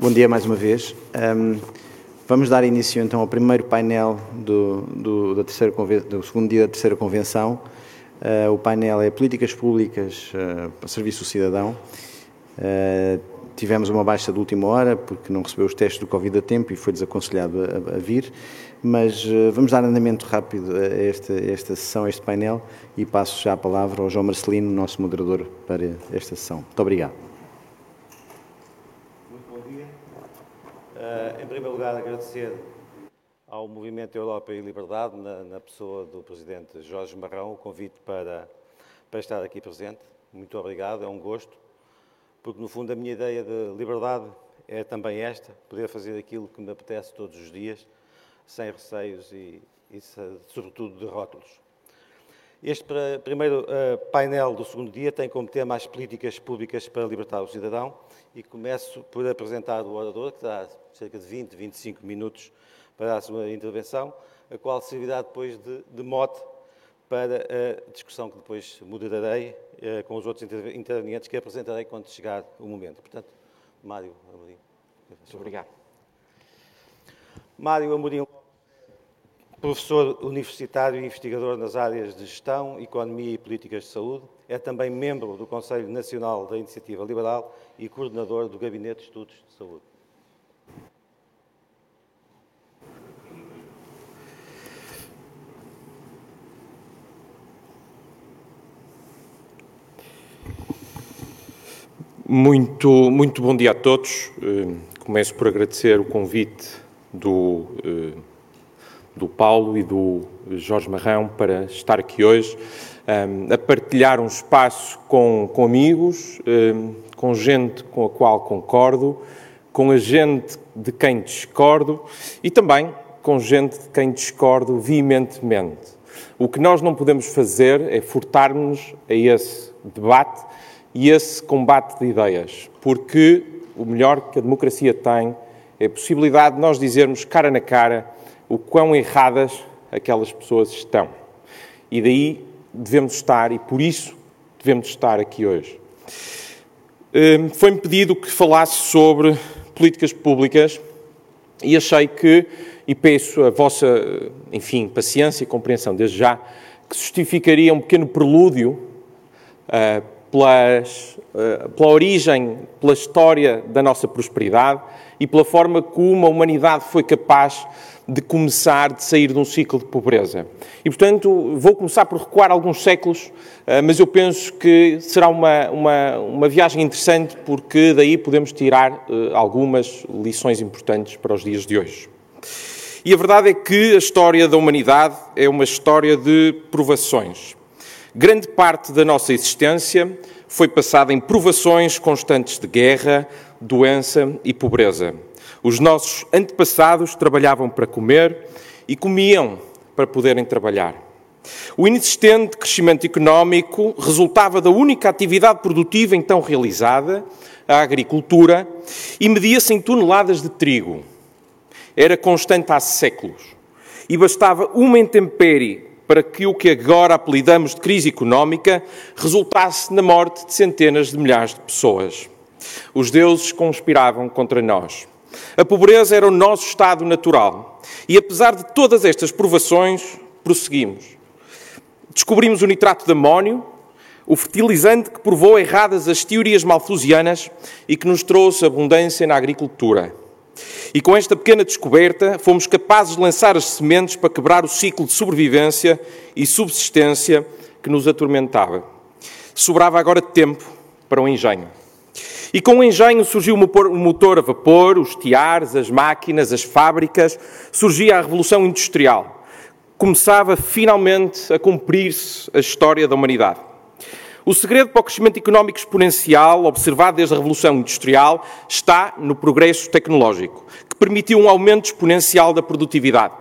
Bom dia mais uma vez. Um, vamos dar início então ao primeiro painel do, do, da terceira, do segundo dia da terceira convenção. Uh, o painel é Políticas Públicas uh, para Serviço ao Cidadão. Uh, tivemos uma baixa de última hora porque não recebeu os testes do Covid a tempo e foi desaconselhado a, a vir, mas vamos dar andamento rápido a esta, esta sessão, a este painel e passo já a palavra ao João Marcelino, nosso moderador para esta sessão. Muito obrigado. Em primeiro lugar, agradecer ao Movimento Europa e Liberdade, na, na, pessoa do Presidente Jorge Marrão, o convite para, para estar aqui presente. Muito obrigado, é um gosto, porque no fundo a minha ideia de liberdade é também esta, poder fazer aquilo que me apetece todos os dias, sem receios e, e sobretudo, de rótulos. Este primeiro uh, painel do segundo dia tem como tema as políticas públicas para libertar o cidadão e começo por apresentar o orador, que terá cerca de 20, 25 minutos para a sua intervenção, a qual servirá depois de, de mote para a discussão que depois moderarei uh, com os outros intervenientes que apresentarei quando chegar o momento. Portanto, Mário Amorim. Muito obrigado. Mário Amorim professor universitário e investigador nas áreas de gestão, economia e políticas de saúde. É também membro do Conselho Nacional da Iniciativa Liberal e coordenador do Gabinete de Estudos de Saúde. Muito, muito bom dia a todos. Eh, começo por agradecer o convite do eh, do Paulo e do Jorge Marrão para estar aqui hoje, um, a partilhar um espaço com, com amigos, com gente com a qual concordo, com a gente de quem discordo e também com gente de quem discordo veementemente. O que nós não podemos fazer é furtar-nos a esse debate e esse combate de ideias, porque o melhor que a democracia tem é a possibilidade de nós dizermos cara na cara o quão erradas aquelas pessoas estão. E daí devemos estar, e por isso devemos estar aqui hoje. Hum, foi-me pedido que falasse sobre políticas públicas e achei que, e peço a vossa, enfim, paciência e compreensão desde já, que justificaria um pequeno prelúdio uh, pelas, uh, pela origem, pela história da nossa prosperidade e pela forma como a humanidade foi capaz de começar, de sair de um ciclo de pobreza. E, portanto, vou começar por recuar alguns séculos, eh, mas eu penso que será uma, uma, uma viagem interessante, porque daí podemos tirar eh, algumas lições importantes para os dias de hoje. E a verdade é que a história da humanidade é uma história de provações. Grande parte da nossa existência foi passada em provações constantes de guerra, doença e pobreza. Os nossos antepassados trabalhavam para comer e comiam para poderem trabalhar. O inexistente crescimento económico resultava da única atividade produtiva então realizada, a agricultura, e media-se em toneladas de trigo. Era constante há séculos. E bastava uma intempérie para que o que agora apelidamos de crise económica resultasse na morte de centenas de milhares de pessoas. Os deuses conspiravam contra nós. A pobreza era o nosso estado natural. E apesar de todas estas provações, prosseguimos. Descobrimos o nitrato de amónio, o fertilizante que provou erradas as teorias malthusianas e que nos trouxe abundância na agricultura. E com esta pequena descoberta, fomos capazes de lançar as sementes para quebrar o ciclo de sobrevivência e subsistência que nos atormentava. Sobrava agora tempo para o engenho. E com o engenho surgiu o motor a vapor, os tiares, as máquinas, as fábricas, surgia a Revolução Industrial. Começava finalmente a cumprir-se a história da humanidade. O segredo para o crescimento económico exponencial, observado desde a Revolução Industrial, está no progresso tecnológico, que permitiu um aumento exponencial da produtividade.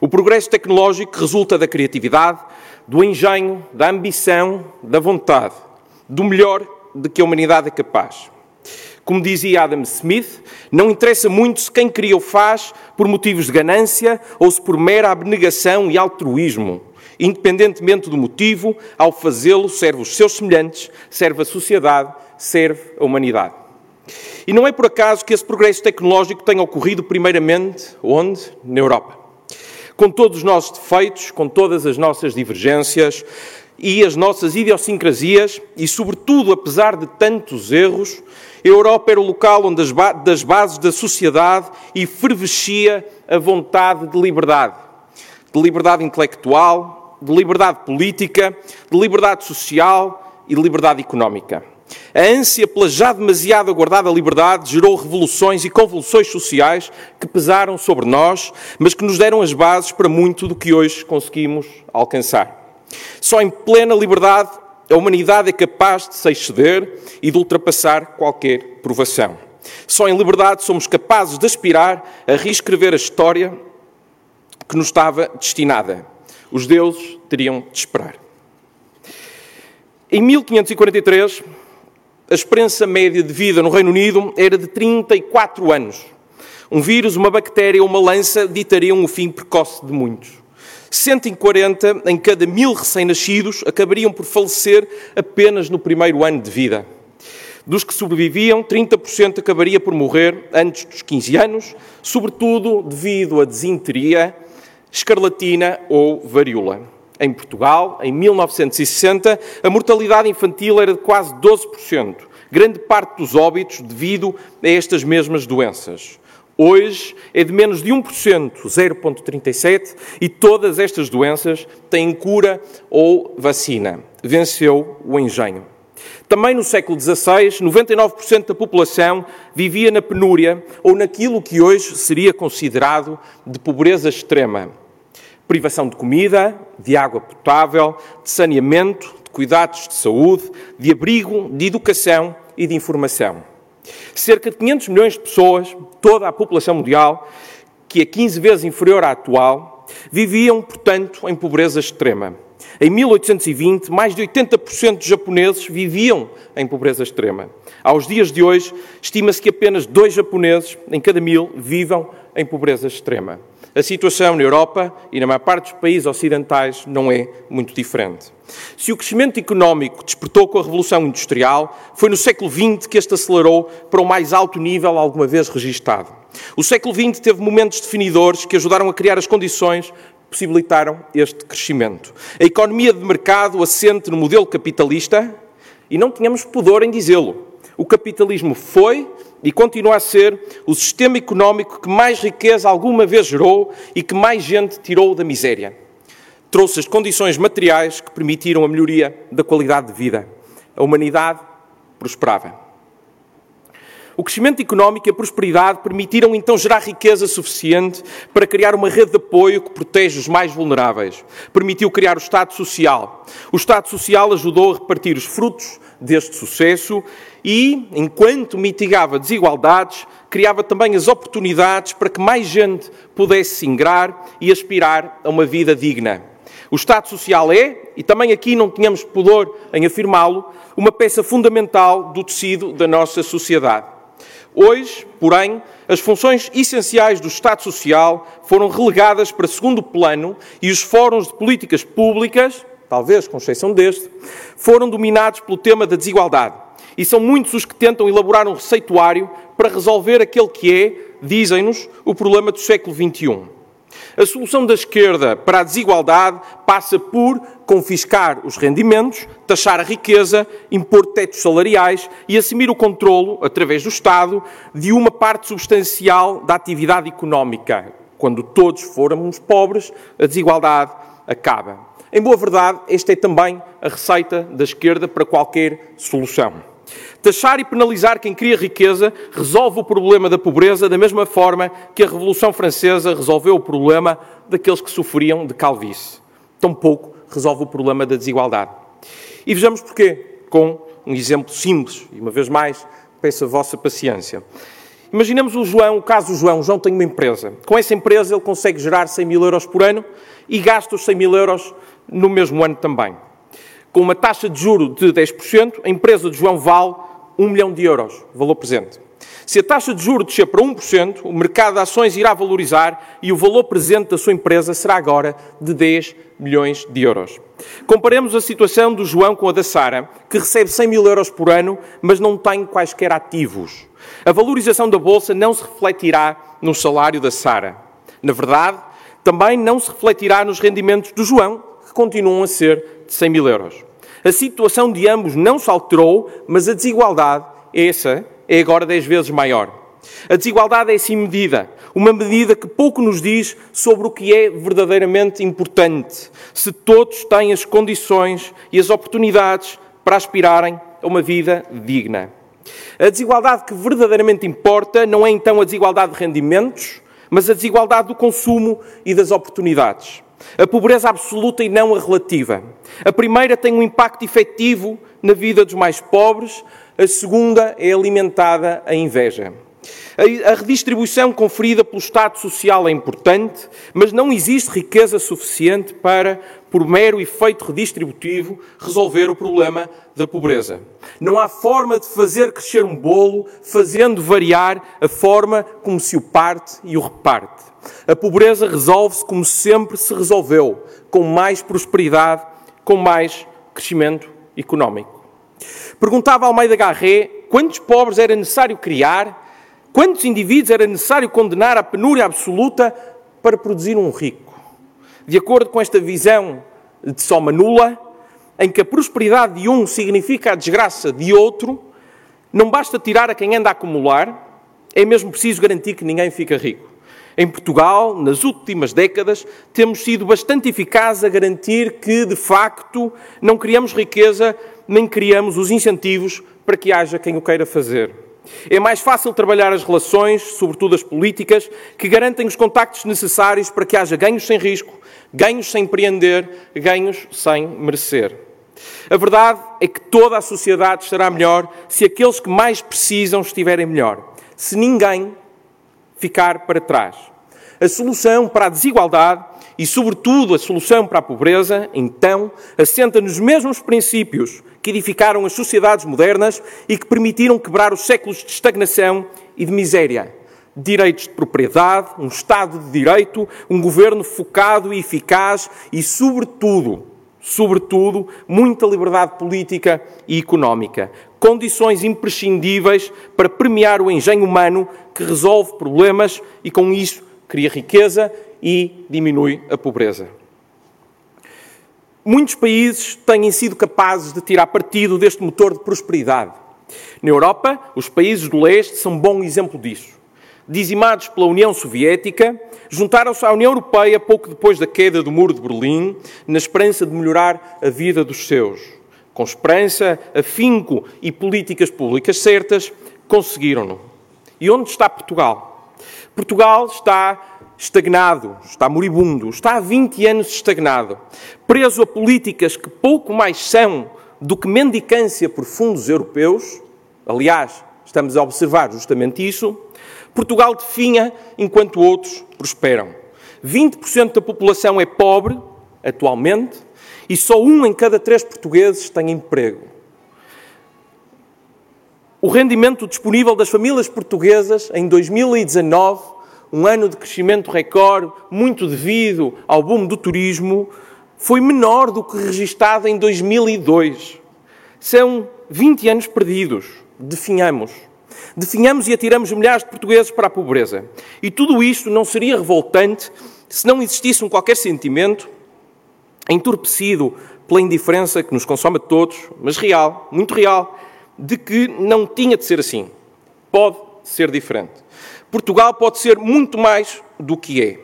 O progresso tecnológico resulta da criatividade, do engenho, da ambição, da vontade, do melhor de que a humanidade é capaz. Como dizia Adam Smith, não interessa muito se quem cria o faz por motivos de ganância ou se por mera abnegação e altruísmo. Independentemente do motivo, ao fazê-lo, serve os seus semelhantes, serve a sociedade, serve a humanidade. E não é por acaso que esse progresso tecnológico tenha ocorrido primeiramente onde? Na Europa. Com todos os nossos defeitos, com todas as nossas divergências e as nossas idiosincrasias, e sobretudo apesar de tantos erros, a Europa era o local onde das bases da sociedade efervescia a vontade de liberdade. De liberdade intelectual, de liberdade política, de liberdade social e de liberdade económica. A ânsia pela já demasiado aguardada liberdade gerou revoluções e convulsões sociais que pesaram sobre nós, mas que nos deram as bases para muito do que hoje conseguimos alcançar. Só em plena liberdade a humanidade é capaz de se exceder e de ultrapassar qualquer provação. Só em liberdade somos capazes de aspirar a reescrever a história que nos estava destinada. Os deuses teriam de esperar. Em 1543, a esperança média de vida no Reino Unido era de 34 anos. Um vírus, uma bactéria ou uma lança ditariam o fim precoce de muitos. 140 em cada mil recém-nascidos acabariam por falecer apenas no primeiro ano de vida. Dos que sobreviviam, 30% acabaria por morrer antes dos 15 anos, sobretudo devido à desinteria, escarlatina ou varíola. Em Portugal, em 1960, a mortalidade infantil era de quase 12%, grande parte dos óbitos devido a estas mesmas doenças. Hoje é de menos de 1%, 0,37%, e todas estas doenças têm cura ou vacina. Venceu o engenho. Também no século XVI, 99% da população vivia na penúria ou naquilo que hoje seria considerado de pobreza extrema privação de comida, de água potável, de saneamento, de cuidados de saúde, de abrigo, de educação e de informação. Cerca de 500 milhões de pessoas, toda a população mundial, que é 15 vezes inferior à atual, viviam, portanto, em pobreza extrema. Em 1820, mais de 80% dos japoneses viviam em pobreza extrema. Aos dias de hoje, estima-se que apenas dois japoneses em cada mil vivam em pobreza extrema. A situação na Europa e na maior parte dos países ocidentais não é muito diferente. Se o crescimento económico despertou com a Revolução Industrial, foi no século XX que este acelerou para o mais alto nível alguma vez registado. O século XX teve momentos definidores que ajudaram a criar as condições que possibilitaram este crescimento. A economia de mercado assente no modelo capitalista, e não tínhamos pudor em dizê-lo. O capitalismo foi e continua a ser o sistema económico que mais riqueza alguma vez gerou e que mais gente tirou da miséria. Trouxe as condições materiais que permitiram a melhoria da qualidade de vida. A humanidade prosperava. O crescimento económico e a prosperidade permitiram então gerar riqueza suficiente para criar uma rede de apoio que protege os mais vulneráveis. Permitiu criar o Estado Social. O Estado Social ajudou a repartir os frutos deste sucesso e, enquanto mitigava desigualdades, criava também as oportunidades para que mais gente pudesse se ingrar e aspirar a uma vida digna. O Estado Social é, e também aqui não tínhamos pudor em afirmá-lo, uma peça fundamental do tecido da nossa sociedade. Hoje, porém, as funções essenciais do Estado Social foram relegadas para segundo plano e os fóruns de políticas públicas, talvez com exceção deste, foram dominados pelo tema da desigualdade. E são muitos os que tentam elaborar um receituário para resolver aquele que é, dizem-nos, o problema do século XXI. A solução da esquerda para a desigualdade passa por confiscar os rendimentos, taxar a riqueza, impor tetos salariais e assumir o controlo, através do Estado, de uma parte substancial da atividade económica. Quando todos formos pobres, a desigualdade acaba. Em boa verdade, esta é também a receita da esquerda para qualquer solução. Taxar e penalizar quem cria riqueza resolve o problema da pobreza da mesma forma que a Revolução Francesa resolveu o problema daqueles que sofriam de calvície. Tampouco resolve o problema da desigualdade. E vejamos porquê, com um exemplo simples, e uma vez mais, peço a vossa paciência. Imaginemos o João, o caso do João. O João tem uma empresa. Com essa empresa ele consegue gerar 100 mil euros por ano e gasta os 100 mil euros no mesmo ano também. Com uma taxa de juro de 10%, a empresa de João vale 1 milhão de euros, valor presente. Se a taxa de juros descer para 1%, o mercado de ações irá valorizar e o valor presente da sua empresa será agora de 10 milhões de euros. Comparemos a situação do João com a da Sara, que recebe 100 mil euros por ano, mas não tem quaisquer ativos. A valorização da Bolsa não se refletirá no salário da Sara. Na verdade, também não se refletirá nos rendimentos do João, que continuam a ser de 100 mil euros. A situação de ambos não se alterou, mas a desigualdade, essa, é agora 10 vezes maior. A desigualdade é assim medida, uma medida que pouco nos diz sobre o que é verdadeiramente importante, se todos têm as condições e as oportunidades para aspirarem a uma vida digna. A desigualdade que verdadeiramente importa não é então a desigualdade de rendimentos, mas a desigualdade do consumo e das oportunidades. A pobreza absoluta e não a relativa. A primeira tem um impacto efetivo na vida dos mais pobres, a segunda é alimentada a inveja. A redistribuição conferida pelo Estado Social é importante, mas não existe riqueza suficiente para, por mero efeito redistributivo, resolver o problema da pobreza. Não há forma de fazer crescer um bolo fazendo variar a forma como se o parte e o reparte. A pobreza resolve-se como sempre se resolveu, com mais prosperidade, com mais crescimento económico. Perguntava Almeida Garré quantos pobres era necessário criar Quantos indivíduos era necessário condenar à penúria absoluta para produzir um rico? De acordo com esta visão de soma nula, em que a prosperidade de um significa a desgraça de outro, não basta tirar a quem anda a acumular, é mesmo preciso garantir que ninguém fica rico. Em Portugal, nas últimas décadas, temos sido bastante eficazes a garantir que, de facto, não criamos riqueza nem criamos os incentivos para que haja quem o queira fazer. É mais fácil trabalhar as relações, sobretudo as políticas, que garantem os contactos necessários para que haja ganhos sem risco, ganhos sem empreender, ganhos sem merecer. A verdade é que toda a sociedade estará melhor se aqueles que mais precisam estiverem melhor, se ninguém ficar para trás. A solução para a desigualdade e, sobretudo, a solução para a pobreza, então, assenta nos mesmos princípios que edificaram as sociedades modernas e que permitiram quebrar os séculos de estagnação e de miséria. Direitos de propriedade, um Estado de Direito, um governo focado e eficaz e, sobretudo, sobretudo, muita liberdade política e económica. Condições imprescindíveis para premiar o engenho humano que resolve problemas e, com isso, cria riqueza e diminui a pobreza. Muitos países têm sido capazes de tirar partido deste motor de prosperidade. Na Europa, os países do leste são um bom exemplo disso. Dizimados pela União Soviética, juntaram-se à União Europeia pouco depois da queda do Muro de Berlim, na esperança de melhorar a vida dos seus. Com esperança, afinco e políticas públicas certas, conseguiram-no. E onde está Portugal? Portugal está estagnado, está moribundo, está há 20 anos estagnado, preso a políticas que pouco mais são do que mendicância por fundos europeus, aliás, estamos a observar justamente isso, Portugal definha enquanto outros prosperam. 20% da população é pobre, atualmente, e só um em cada três portugueses tem emprego. O rendimento disponível das famílias portuguesas em 2019 um ano de crescimento recorde, muito devido ao boom do turismo, foi menor do que registado em 2002. São 20 anos perdidos. Definhamos. Definhamos e atiramos milhares de portugueses para a pobreza. E tudo isto não seria revoltante se não existisse um qualquer sentimento entorpecido pela indiferença que nos consome a todos, mas real, muito real, de que não tinha de ser assim. Pode ser diferente. Portugal pode ser muito mais do que é.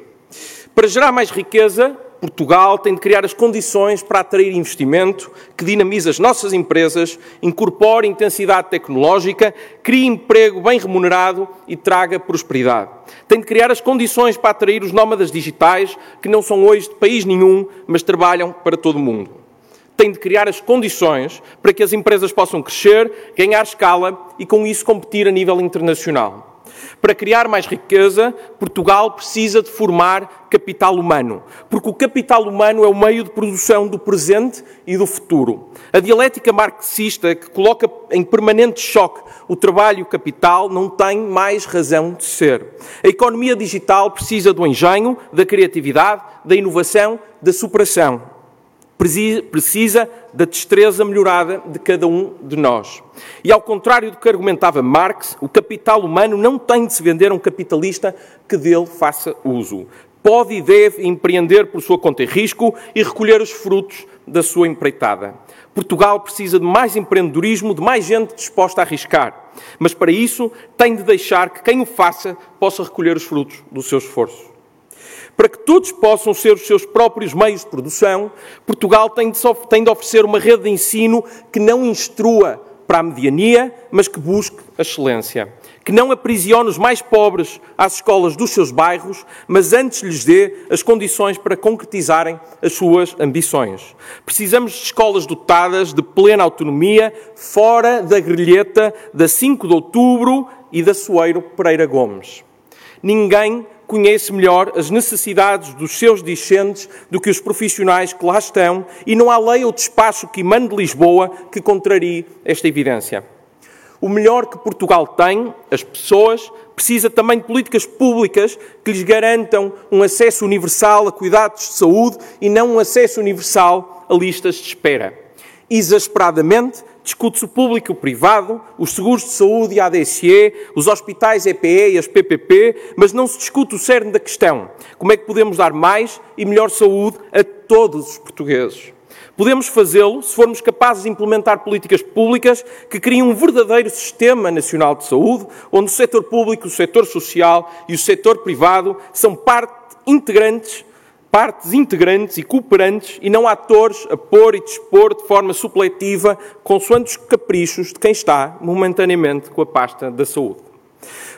Para gerar mais riqueza, Portugal tem de criar as condições para atrair investimento que dinamize as nossas empresas, incorpore intensidade tecnológica, crie emprego bem remunerado e traga prosperidade. Tem de criar as condições para atrair os nómadas digitais que não são hoje de país nenhum, mas trabalham para todo o mundo. Tem de criar as condições para que as empresas possam crescer, ganhar escala e, com isso, competir a nível internacional Para criar mais riqueza, Portugal precisa de formar capital humano, porque o capital humano é o meio de produção do presente e do futuro. A dialética marxista, que coloca em permanente choque o trabalho e o capital, não tem mais razão de ser. A economia digital precisa do engenho, da criatividade, da inovação, da superação precisa da destreza melhorada de cada um de nós. E ao contrário do que argumentava Marx, o capital humano não tem de se vender a um capitalista que dele faça uso. Pode e deve empreender por sua conta e risco e recolher os frutos da sua empreitada. Portugal precisa de mais empreendedorismo, de mais gente disposta a arriscar. Mas para isso tem de deixar que quem o faça possa recolher os frutos do seu esforço. Para que todos possam ser os seus próprios meios de produção, Portugal tem de, tem de oferecer uma rede de ensino que não instrua para a mediania, mas que busque a excelência. Que não aprisione os mais pobres às escolas dos seus bairros, mas antes lhes dê as condições para concretizarem as suas ambições. Precisamos de escolas dotadas de plena autonomia, fora da grelheta da 5 de outubro e da Soeiro Pereira Gomes. Ninguém conhece melhor as necessidades dos seus discentes do que os profissionais que lá estão e não há lei ou despacho que emane de Lisboa que contrarie esta evidência. O melhor que Portugal tem, as pessoas, precisa também de políticas públicas que lhes garantam um acesso universal a cuidados de saúde e não um acesso universal a listas de espera. Exasperadamente, discute-se o público e o privado, os seguros de saúde e a ADSE, os hospitais EPE e as PPP, mas não se discute o cerne da questão. Como é que podemos dar mais e melhor saúde a todos os portugueses? Podemos fazê-lo se formos capazes de implementar políticas públicas que criem um verdadeiro sistema nacional de saúde, onde o setor público, o setor social e o setor privado são parte integrantes partes integrantes e cooperantes e não atores a pôr e dispor de forma supletiva, consoante os caprichos de quem está momentaneamente com a pasta da saúde.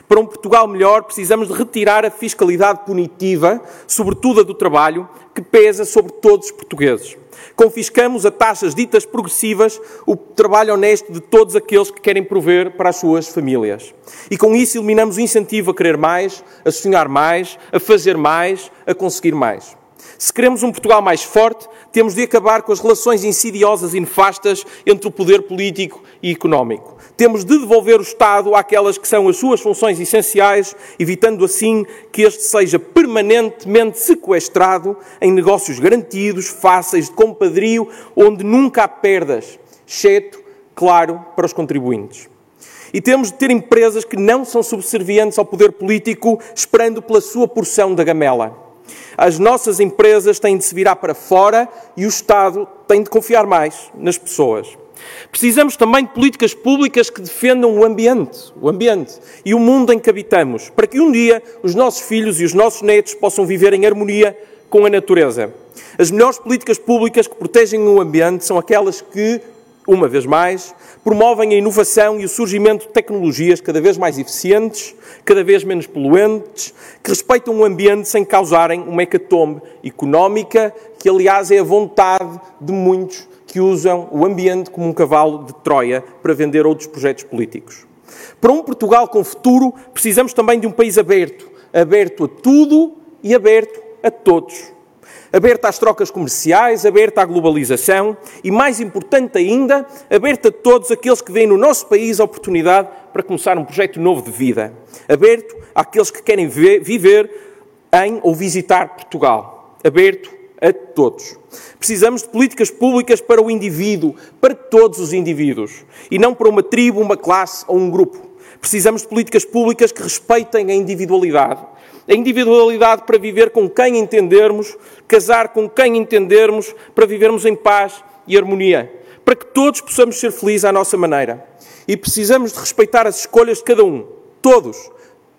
Para um Portugal melhor, precisamos de retirar a fiscalidade punitiva, sobretudo a do trabalho, que pesa sobre todos os portugueses. Confiscamos a taxas ditas progressivas o trabalho honesto de todos aqueles que querem prover para as suas famílias. E com isso eliminamos o incentivo a querer mais, a sonhar mais, a fazer mais, a conseguir mais. Se queremos um Portugal mais forte, temos de acabar com as relações insidiosas e nefastas entre o poder político e económico. Temos de devolver o Estado àquelas que são as suas funções essenciais, evitando assim que este seja permanentemente sequestrado em negócios garantidos, fáceis, de compadrio, onde nunca há perdas, exceto, claro, para os contribuintes. E temos de ter empresas que não são subservientes ao poder político, esperando pela sua porção da gamela. As nossas empresas têm de se virar para fora e o Estado tem de confiar mais nas pessoas. Precisamos também de políticas públicas que defendam o ambiente, o ambiente e o mundo em que habitamos, para que um dia os nossos filhos e os nossos netos possam viver em harmonia com a natureza. As melhores políticas públicas que protegem o ambiente são aquelas que, uma vez mais, promovem a inovação e o surgimento de tecnologias cada vez mais eficientes, cada vez menos poluentes, que respeitam o ambiente sem causarem uma hecatombe económica, que aliás é a vontade de muitos que usam o ambiente como um cavalo de Troia para vender outros projetos políticos. Para um Portugal com futuro, precisamos também de um país aberto, aberto a tudo e aberto a todos aberta às trocas comerciais, aberta à globalização e, mais importante ainda, aberta a todos aqueles que veem no nosso país a oportunidade para começar um projeto novo de vida. Aberto àqueles que querem viver em ou visitar Portugal. Aberto a todos. Precisamos de políticas públicas para o indivíduo, para todos os indivíduos, e não para uma tribo, uma classe ou um grupo. Precisamos de políticas públicas que respeitem a individualidade, a individualidade para viver com quem entendermos, casar com quem entendermos, para vivermos em paz e harmonia, para que todos possamos ser felizes à nossa maneira. E precisamos de respeitar as escolhas de cada um. Todos,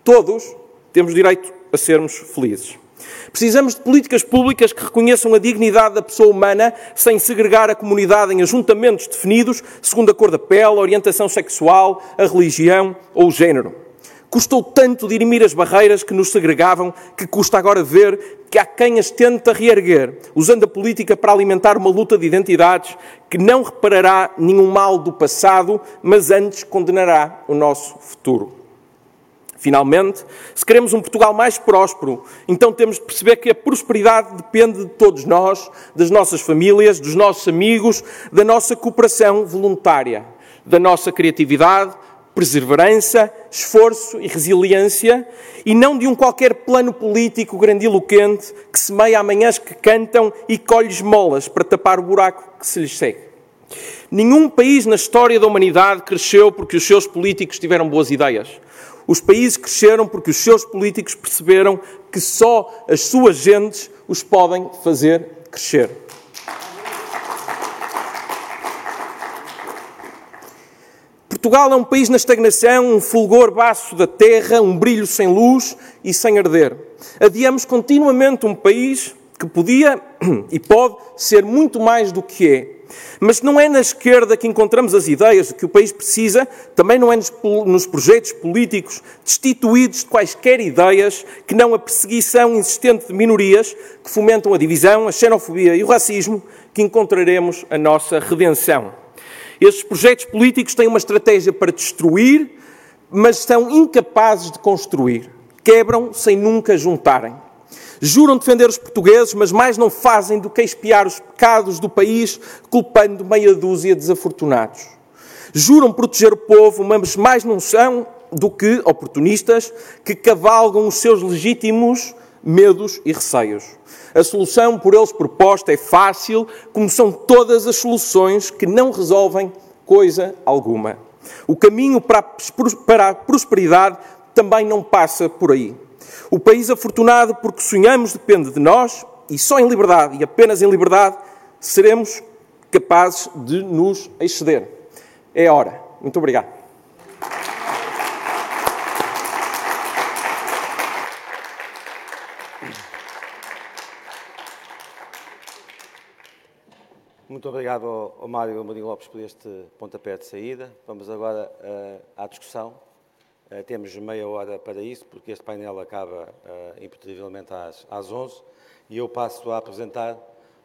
todos temos direito a sermos felizes. Precisamos de políticas públicas que reconheçam a dignidade da pessoa humana sem segregar a comunidade em ajuntamentos definidos segundo a cor da pele, a orientação sexual, a religião ou o género. Custou tanto dirimir as barreiras que nos segregavam que custa agora ver que há quem as tenta reerguer, usando a política para alimentar uma luta de identidades que não reparará nenhum mal do passado, mas antes condenará o nosso futuro. Finalmente, se queremos um Portugal mais próspero, então temos de perceber que a prosperidade depende de todos nós, das nossas famílias, dos nossos amigos, da nossa cooperação voluntária, da nossa criatividade, perseverança, esforço e resiliência, e não de um qualquer plano político grandiloquente que semeia amanhãs que cantam e colhe esmolas para tapar o buraco que se lhes segue. Nenhum país na história da humanidade cresceu porque os seus políticos tiveram boas ideias. Os países cresceram porque os seus políticos perceberam que só as suas gentes os podem fazer crescer. Portugal é um país na estagnação, um fulgor baço da terra, um brilho sem luz e sem arder. Adiamos continuamente um país que podia e pode ser muito mais do que é. Mas não é na esquerda que encontramos as ideias que o país precisa, também não é nos projetos políticos destituídos de quaisquer ideias que não a perseguição insistente de minorias que fomentam a divisão, a xenofobia e o racismo que encontraremos a nossa redenção. Estes projetos políticos têm uma estratégia para destruir, mas são incapazes de construir. Quebram sem nunca juntarem. Juram defender os portugueses, mas mais não fazem do que espiar os pecados do país, culpando meia dúzia de desafortunados. Juram proteger o povo, mas mais não são do que oportunistas que cavalgam os seus legítimos medos e receios. A solução por eles proposta é fácil, como são todas as soluções que não resolvem coisa alguma. O caminho para a prosperidade também não passa por aí. O país afortunado porque sonhamos depende de nós e só em liberdade e apenas em liberdade seremos capazes de nos exceder. É hora. Muito obrigado. Muito obrigado ao, Mário Amorim Lopes por este pontapé de saída. Vamos agora uh, à discussão. Uh, temos meia hora para isso, porque este painel acaba uh, às, às 11 e eu passo a apresentar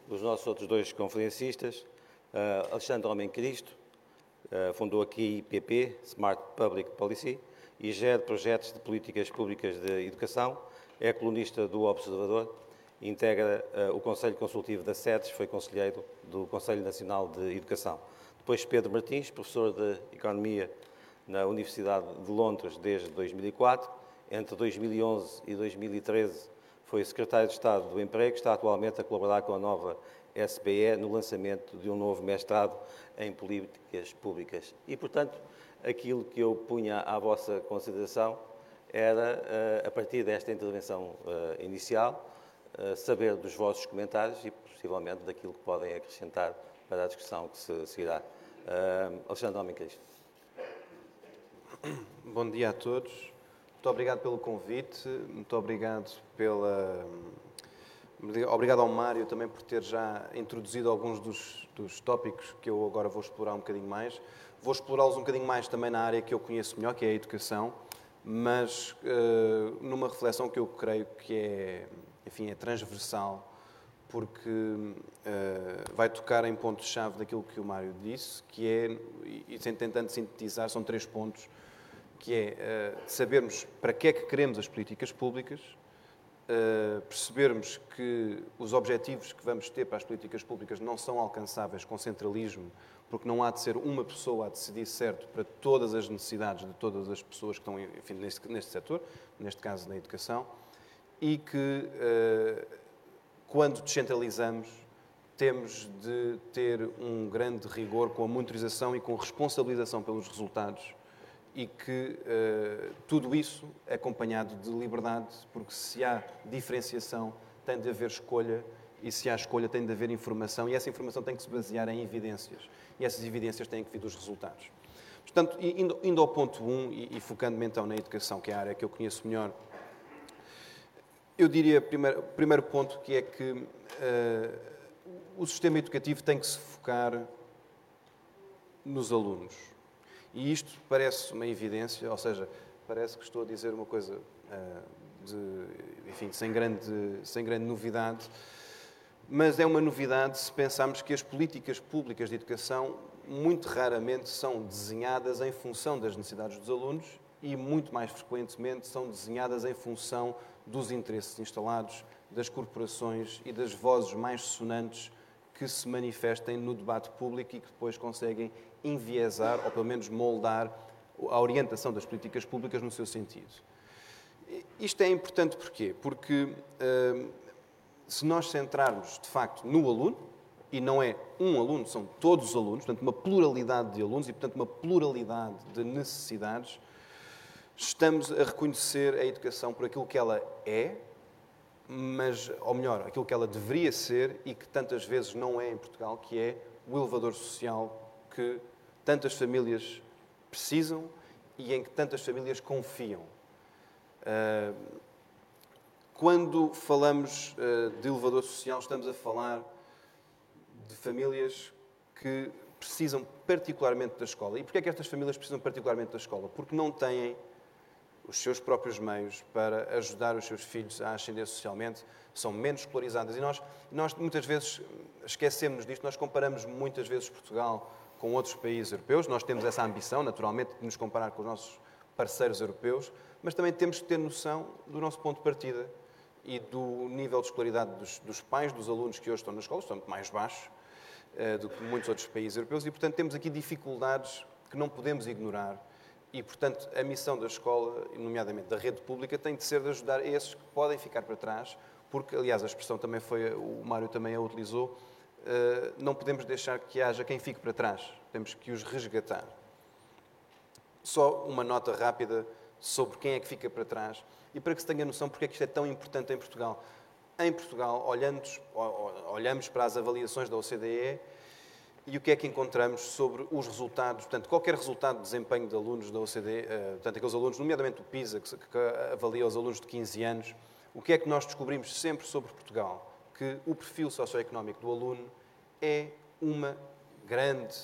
os nossos outros dois conferencistas. Uh, Alexandre Homem Cristo, fundou aqui IPP, Smart Public Policy, e gera projetos de políticas públicas de educação, é colunista do Observador integra uh, o Conselho Consultivo da SEDES, foi conselheiro do Conselho Nacional de Educação. Depois Pedro Martins, professor de Economia na Universidade de Londres desde 2004. Entre 2011 e 2013 foi secretário de Estado do Emprego, está atualmente a colaborar com a nova SBE no lançamento de um novo mestrado em políticas públicas. E, portanto, aquilo que eu punha à vossa consideração era, eh, a partir desta intervenção eh, inicial, saber dos vossos comentários e, possivelmente, daquilo que podem acrescentar para a discussão que se seguirá. Uh, Alexandre Homem Cristo. Bom dia a todos. Muito obrigado pelo convite, muito obrigado pela. Obrigado ao Mário também por ter já introduzido alguns dos, dos tópicos que eu agora vou explorar um bocadinho mais. Vou explorá-los um bocadinho mais também na área que eu conheço melhor, que é a educação, mas uh, numa reflexão que eu creio que é enfim, é transversal, porque uh, vai tocar em pontos-chave daquilo que o Mário disse, que é, e tentando sintetizar, são três pontos, que é uh, sabermos para que é que queremos as políticas públicas, uh, percebermos que os objetivos que vamos ter para as políticas públicas não são alcançáveis com centralismo, porque não há de ser uma pessoa a decidir certo para todas as necessidades de todas as pessoas que estão enfim, neste, neste setor, neste caso na educação, e que, eh, quando descentralizamos, temos de ter um grande rigor com a monitorização e com responsabilização pelos resultados e que uh, tudo isso é acompanhado de liberdade, porque se há diferenciação, tem de haver escolha, e se há escolha, tem de haver informação, e essa informação tem que se basear em evidências, e essas evidências têm que vir dos resultados. Portanto, indo, indo ao ponto 1, um, e, e focando-me então na educação, que é a área que eu conheço melhor, eu diria, primeiro, primeiro ponto, que é que uh, o sistema educativo tem que se focar nos alunos. E isto parece uma evidência, ou seja, parece que estou a dizer uma coisa uh, de, enfim, sem grande, sem grande novidade, mas é uma novidade se pensarmos que as políticas públicas de educação muito raramente são desenhadas em função das necessidades dos alunos e muito mais frequentemente são desenhadas em função dos interesses instalados, das corporações e das vozes mais sonantes que se manifestem no debate público e que depois conseguem enviesar ou pelo menos moldar a orientação das políticas públicas no seu sentido. Isto é importante porquê? Porque hum, se nós centrarmos de facto no aluno, e não é um aluno, são todos os alunos, portanto, uma pluralidade de alunos e, portanto, uma pluralidade de necessidades, estamos a reconhecer a educação por aquilo que ela é, mas, ou melhor, aquilo que ela deveria ser e que tantas vezes não é em Portugal, que é o elevador social que tantas famílias precisam e em que tantas famílias confiam. Ah, quando falamos ah, de elevador social, estamos a falar de famílias que precisam particularmente da escola. E porquê é que estas famílias precisam particularmente da escola? Porque não têm os seus próprios meios para ajudar os seus filhos a ascender socialmente, são menos escolarizadas. E nós, nós muitas vezes esquecemos disto, nós comparamos muitas vezes Portugal com outros países europeus, nós temos essa ambição, naturalmente, de nos comparar com os nossos parceiros europeus, mas também temos que ter noção do nosso ponto de partida e do nível de escolaridade dos, dos pais dos alunos que hoje estão na escola, muito mais baixos uh, do que muitos outros países europeus, e, portanto, temos aqui dificuldades que não podemos ignorar e, portanto, a missão da escola, nomeadamente da rede pública, tem de ser de ajudar esses que podem ficar para trás, porque, aliás, a expressão também foi, o Mário também a utilizou, eh, não podemos deixar que haja quem fique para trás, temos que os resgatar. Só uma nota rápida sobre quem é que fica para trás e para que se tenha noção porque é que isto é tão importante em Portugal. Em Portugal, olhando, olhamos para as avaliações da OCDE e o que é que encontramos sobre os resultados, portanto, qualquer resultado de desempenho de alunos da OCDE, eh, portanto, aqueles alunos, nomeadamente o PISA, que avalia os alunos de 15 anos, o que é que nós descobrimos sempre sobre Portugal? Que o perfil socioeconómico do aluno é uma grande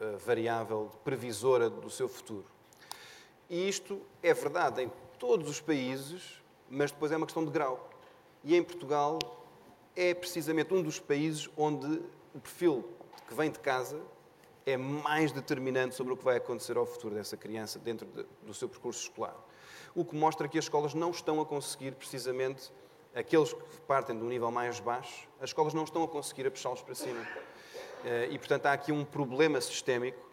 uh, variável previsora do seu futuro. E isto é verdade em todos os países, mas depois é uma questão de grau. E em Portugal é precisamente um dos países onde o perfil que vem de casa é mais determinante sobre o que vai acontecer ao futuro dessa criança dentro de, do seu percurso escolar. O que mostra que as escolas não estão a conseguir, precisamente, aqueles que partem de um nível mais baixo, as escolas não estão a conseguir puxá-los para cima. Eh, e, portanto, há aqui um problema sistémico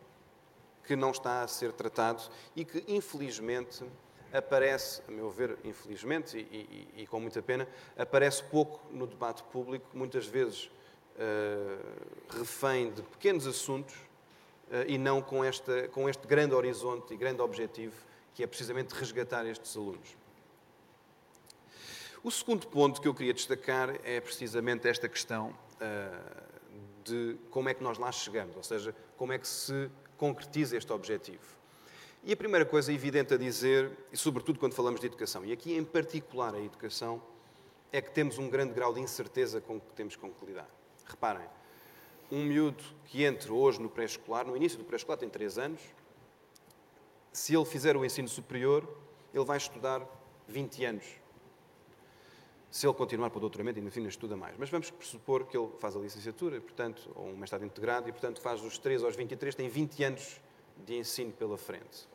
que não está a ser tratado e que, infelizmente, aparece, a meu ver, infelizmente e, e, e com muita pena, aparece pouco no debate público, muitas vezes uh, refém de pequenos assuntos uh, e não com, esta, com este grande horizonte e grande objetivo que é precisamente resgatar estes alunos. O segundo ponto que eu queria destacar é precisamente esta questão uh, de como é que nós lá chegamos, ou seja, como é que se concretiza este objetivo. E a primeira coisa evidente a dizer, e sobretudo quando falamos de educação, e aqui em particular a educação, é que temos um grande grau de incerteza com que temos com que lidar. Reparem, um miúdo que entra hoje no pré-escolar, no início do pré-escolar, tem 3 anos, se ele fizer o ensino superior, ele vai estudar 20 anos. Se ele continuar para o doutoramento, ainda assim estuda mais. Mas vamos pressupor que ele faz a licenciatura, portanto, ou um mestrado integrado, e, portanto, faz dos 3 aos 23, tem 20 anos de ensino pela frente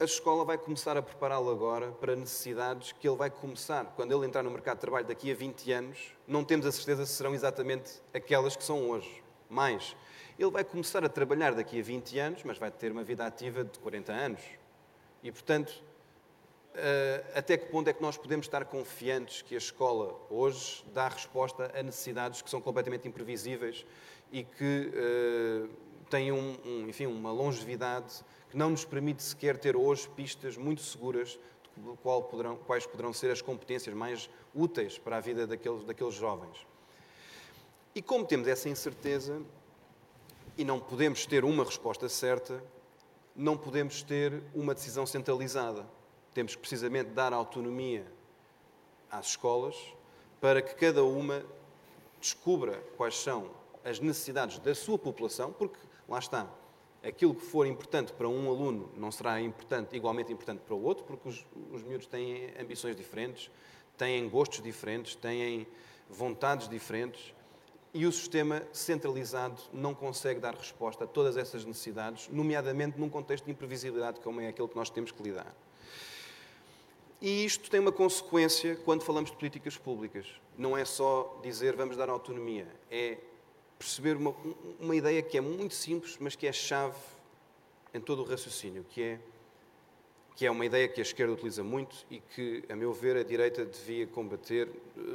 a escola vai começar a prepará-lo agora para necessidades que ele vai começar. Quando ele entrar no mercado de trabalho daqui a 20 anos, não temos a certeza se serão exatamente aquelas que são hoje. Mais, ele vai começar a trabalhar daqui a 20 anos, mas vai ter uma vida ativa de 40 anos. E, portanto, eh, até que ponto é que nós podemos estar confiantes que a escola hoje dá resposta a necessidades que são completamente imprevisíveis e que uh, têm um, um, enfim, uma longevidade que não nos permite sequer ter hoje pistas muito seguras de qual poderão, quais poderão ser as competências mais úteis para a vida daqueles, daqueles jovens. E como temos essa incerteza e não podemos ter uma resposta certa, não podemos ter uma decisão centralizada. Temos que precisamente dar autonomia às escolas para que cada uma descubra quais são as necessidades da sua população, porque lá está, aquilo que for importante para um aluno não será importante, igualmente importante para o outro, porque os, os miúdos têm ambições diferentes, têm gostos diferentes, têm vontades diferentes e o sistema centralizado não consegue dar resposta a todas essas necessidades, nomeadamente num contexto de imprevisibilidade como é aquele que nós temos que lidar. E isto tem uma consequência quando falamos de políticas públicas. Não é só dizer vamos dar autonomia, é perceber uma, uma ideia que é muito simples, mas que é chave em todo o raciocínio, que é, que é uma ideia que a esquerda utiliza muito e que, a meu ver, a direita devia combater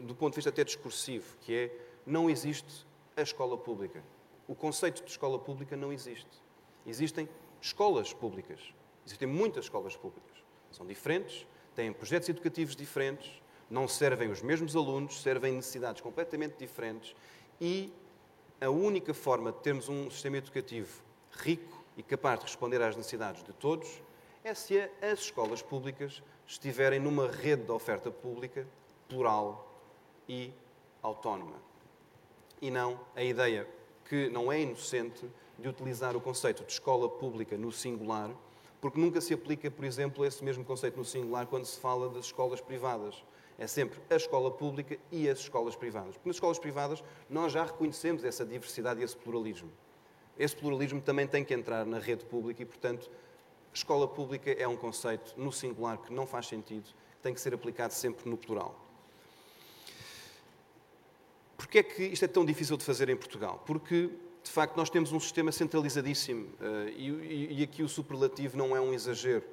do ponto de vista até discursivo, que é não existe a escola pública. O conceito de escola pública não existe. Existem escolas públicas. Existem muitas escolas públicas. São diferentes, têm projetos educativos diferentes, não servem os mesmos alunos, servem necessidades completamente diferentes e a única forma de termos um sistema educativo rico e capaz de responder às necessidades de todos é se as escolas públicas estiverem numa rede de oferta pública plural e autónoma. E não a ideia que não é inocente de utilizar o conceito de escola pública no singular porque nunca se aplica, por exemplo, esse mesmo conceito no singular quando se fala das escolas privadas. É sempre a escola pública e as escolas privadas. Porque nas escolas privadas nós já reconhecemos essa diversidade e esse pluralismo. Esse pluralismo também tem que entrar na rede pública e, portanto, escola pública é um conceito no singular que não faz sentido, tem que ser aplicado sempre no plural. Porquê é que isto é tão difícil de fazer em Portugal? Porque de facto, nós temos um sistema centralizadíssimo uh, e, e, aqui o superlativo não é um exagero.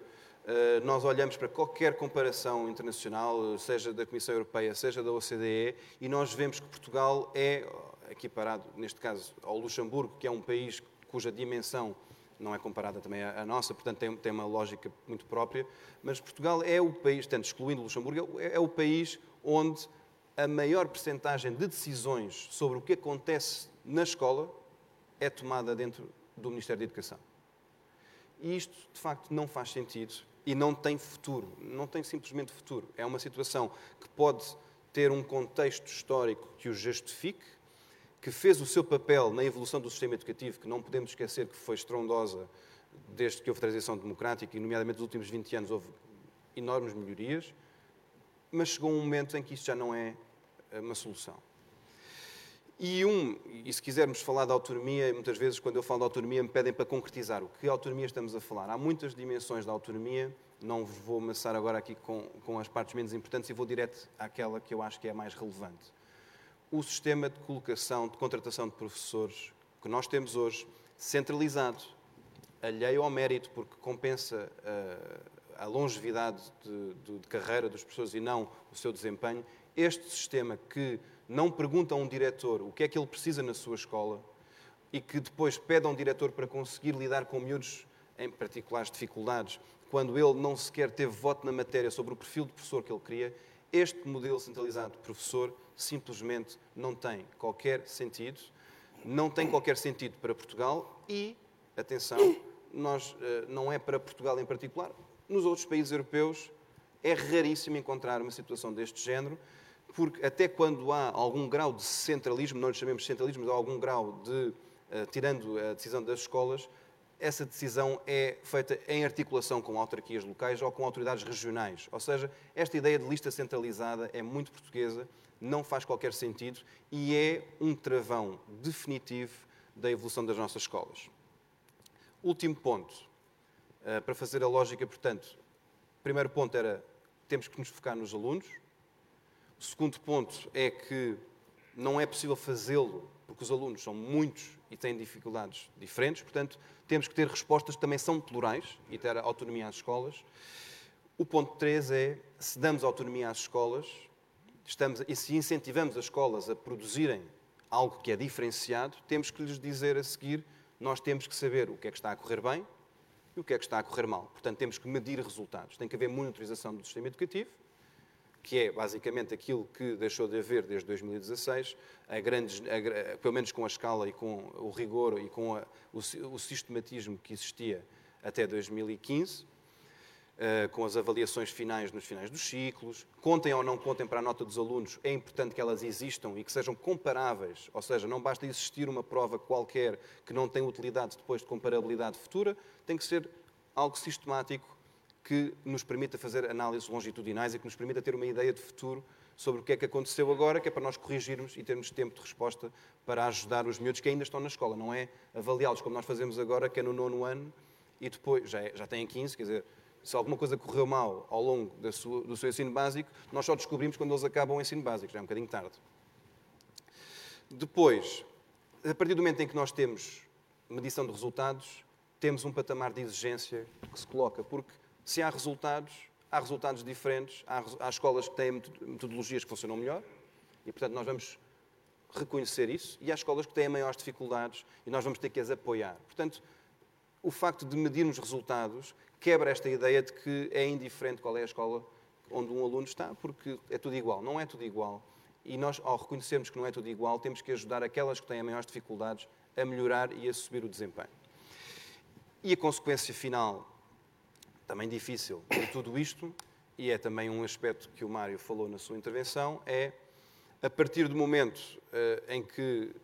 Uh, nós olhamos para qualquer comparação internacional, seja da Comissão Europeia, seja da OCDE, e nós vemos que Portugal é, equiparado, neste caso, ao Luxemburgo, que é um país cuja dimensão não é comparada também à nossa, portanto tem, tem uma lógica muito própria, mas Portugal é o país, tanto excluindo Luxemburgo, é, é o país onde a maior percentagem de decisões sobre o que acontece na escola é tomada dentro do Ministério da Educação. E isto, de facto, não faz sentido e não tem futuro. Não tem simplesmente futuro. É uma situação que pode ter um contexto histórico que o justifique, que fez o seu papel na evolução do sistema educativo, que não podemos esquecer que foi estrondosa desde que houve transição democrática e, nomeadamente, nos últimos 20 anos houve enormes melhorias, mas chegou um momento em que isto já não é uma solução. E um, e se quisermos falar de autonomia, muitas vezes quando eu falo de autonomia me pedem para concretizar o que autonomia estamos a falar. Há muitas dimensões da autonomia, não vou amassar agora aqui com, com as partes menos importantes e vou direto àquela que eu acho que é a mais relevante. O sistema de colocação, de contratação de professores que nós temos hoje, centralizado, alheio ao mérito, porque compensa a, eh, a longevidade de, de, de carreira dos professores e não o seu desempenho, este sistema que não pergunta a um diretor o que é que ele precisa na sua escola e que depois pede a um diretor para conseguir lidar com miúdos em particulares dificuldades, quando ele não sequer teve voto na matéria sobre o perfil de professor que ele queria, este modelo centralizado de professor simplesmente não tem qualquer sentido, não tem qualquer sentido para Portugal e, atenção, nós, eh, não é para Portugal em particular, nos outros países europeus é raríssimo encontrar uma situação deste género porque até quando há algum grau de centralismo, não lhe chamemos centralismo, mas há algum grau de, uh, tirando a decisão das escolas, essa decisão é feita em articulação com autarquias locais ou com autoridades regionais. Ou seja, esta ideia de lista centralizada é muito portuguesa, não faz qualquer sentido e é um travão definitivo da evolução das nossas escolas. Último ponto, uh, para fazer a lógica, portanto, primeiro ponto era temos que nos focar nos alunos, o segundo ponto é que não é possível fazê-lo porque os alunos são muitos e têm dificuldades diferentes, portanto, temos que ter respostas que também são plurais e ter autonomia às escolas. O ponto 3 é, se damos autonomia às escolas, estamos, e se incentivamos as escolas a produzirem algo que é diferenciado, temos que lhes dizer a seguir, nós temos que saber o que é que está a correr bem e o que é que está a correr mal. Portanto, temos que medir resultados. Tem que haver monitorização do sistema educativo, que é basicamente aquilo que deixou de haver desde 2016, a grandes, a, pelo menos com a escala e com o rigor e com a, o, o, sistematismo que existia até 2015, uh, eh, com as avaliações finais nos finais dos ciclos. Contem ou não contem para a nota dos alunos, é importante que elas existam e que sejam comparáveis, ou seja, não basta existir uma prova qualquer que não tem utilidade depois de comparabilidade futura, tem que ser algo sistemático que nos permita fazer análises longitudinais e que nos permita ter uma ideia de futuro sobre o que é que aconteceu agora, que é para nós corrigirmos e termos tempo de resposta para ajudar os miúdos que ainda estão na escola. Não é avaliá-los como nós fazemos agora, que é no nono ano, e depois, já, é, já têm 15, quer dizer, se alguma coisa correu mal ao longo sua, do seu ensino básico, nós só descobrimos quando eles acabam o ensino básico, já é um bocadinho tarde. Depois, a partir do momento em que nós temos medição de resultados, temos um patamar de exigência que se coloca, porque se há resultados, há resultados diferentes, há, há escolas que têm metodologias que funcionam melhor, e portanto nós vamos reconhecer isso, e há escolas que têm maiores dificuldades e nós vamos ter que as apoiar. Portanto, o facto de medirmos resultados quebra esta ideia de que é indiferente qual é a escola onde um aluno está, porque é tudo igual. Não é tudo igual. E nós, ao reconhecermos que não é tudo igual, temos que ajudar aquelas que têm maiores dificuldades a melhorar e a subir o desempenho. E a consequência final, também difícil, de tudo isto, e é também um aspecto que o Mário falou na sua intervenção, é a partir do momento uh, em que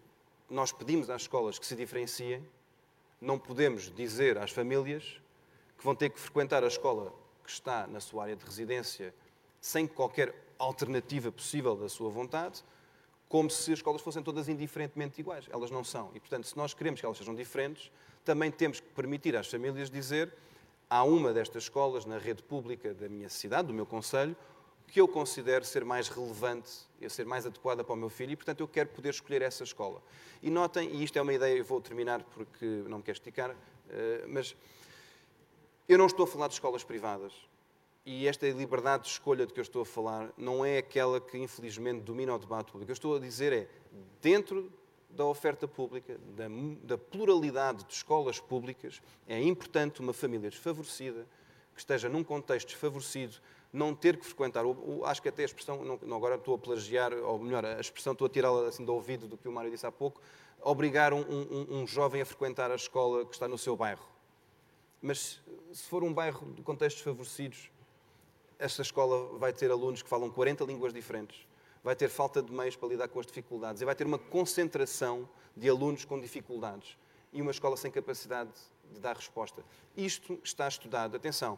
nós pedimos às escolas que se diferenciem, não podemos dizer às famílias que vão ter que frequentar a escola que está na sua área de residência sem qualquer alternativa possível da sua vontade, como se as escolas fossem todas indiferentemente iguais. Elas não são. E, portanto, se nós queremos que elas sejam diferentes, também temos que permitir às famílias dizer há uma destas escolas na rede pública da minha cidade, do meu conselho, que eu considero ser mais relevante e ser mais adequada para o meu filho e, portanto, eu quero poder escolher essa escola. E notem, e isto é uma ideia, eu vou terminar porque não me quero esticar, eh, mas eu não estou a falar de escolas privadas. E esta liberdade de escolha de que eu estou a falar não é aquela que, infelizmente, domina o debate público. O que eu estou a dizer é, dentro da oferta pública, da, da pluralidade de escolas públicas, é importante uma família desfavorecida, que esteja num contexto desfavorecido, não ter que frequentar, acho que até a expressão, não, agora estou a plagiar, ou melhor, a expressão estou a tirá-la assim do ouvido do que o Mário disse há pouco, obrigar um, um, um, jovem a frequentar a escola que está no seu bairro. Mas se for um bairro de contextos favorecidos, esta escola vai ter alunos que falam 40 línguas diferentes, vai ter falta de meios para lidar com as dificuldades e vai ter uma concentração de alunos com dificuldades e uma escola sem capacidade de dar resposta. Isto está estudado. Atenção,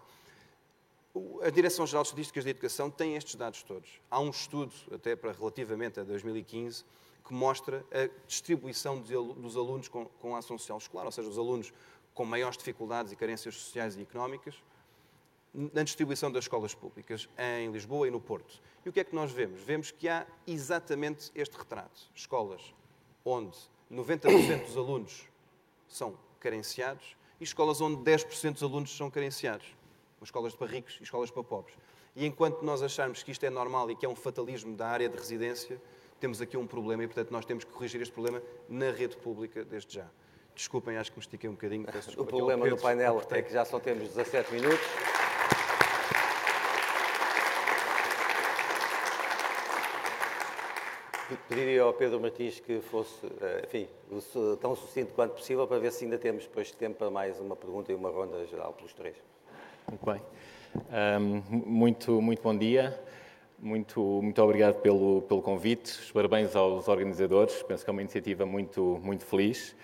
a Direção-Geral de Estatísticas da Educação tem estes dados todos. Há um estudo, até para relativamente a 2015, que mostra a distribuição dos alunos com, com a ação social escolar, ou seja, os alunos com maiores dificuldades e carências sociais e económicas, na distribuição das escolas públicas em Lisboa e no Porto. E o que é que nós vemos? Vemos que há exatamente este retrato. Escolas onde 90% dos alunos são carenciados e escolas onde 10% dos alunos são carenciados escolas para ricos e escolas para pobres. E enquanto nós acharmos que isto é normal e que é um fatalismo da área de residência, temos aqui um problema e, portanto, nós temos que corrigir este problema na rede pública desde já. Desculpem, acho que me estiquei um bocadinho. o problema do painel é que já só temos 17 minutos. Pediria ao Pedro Martins que fosse, eh, enfim, tão sucinto quanto possível para ver se ainda temos depois tempo para mais uma pergunta e uma ronda geral pelos três. Muito bem. Um, muito, muito bom dia. Muito, muito obrigado pelo, pelo convite. Os parabéns aos organizadores. Penso que é uma iniciativa muito, muito feliz.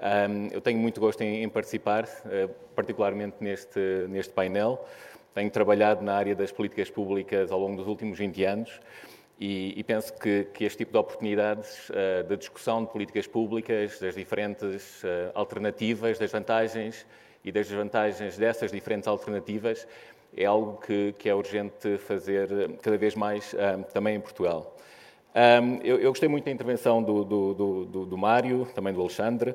Um, eu tenho muito gosto em, em participar, uh, particularmente neste, neste painel. Tenho trabalhado na área das políticas públicas ao longo dos últimos 20 anos e, e penso que, que, este tipo de oportunidades uh, de discussão de políticas públicas, das diferentes uh, alternativas, das vantagens e das vantagens dessas diferentes alternativas é algo que, que é urgente fazer cada vez mais um, também em Portugal. Um, eu, eu, gostei muito da intervenção do, do, do, do Mário, também do Alexandre.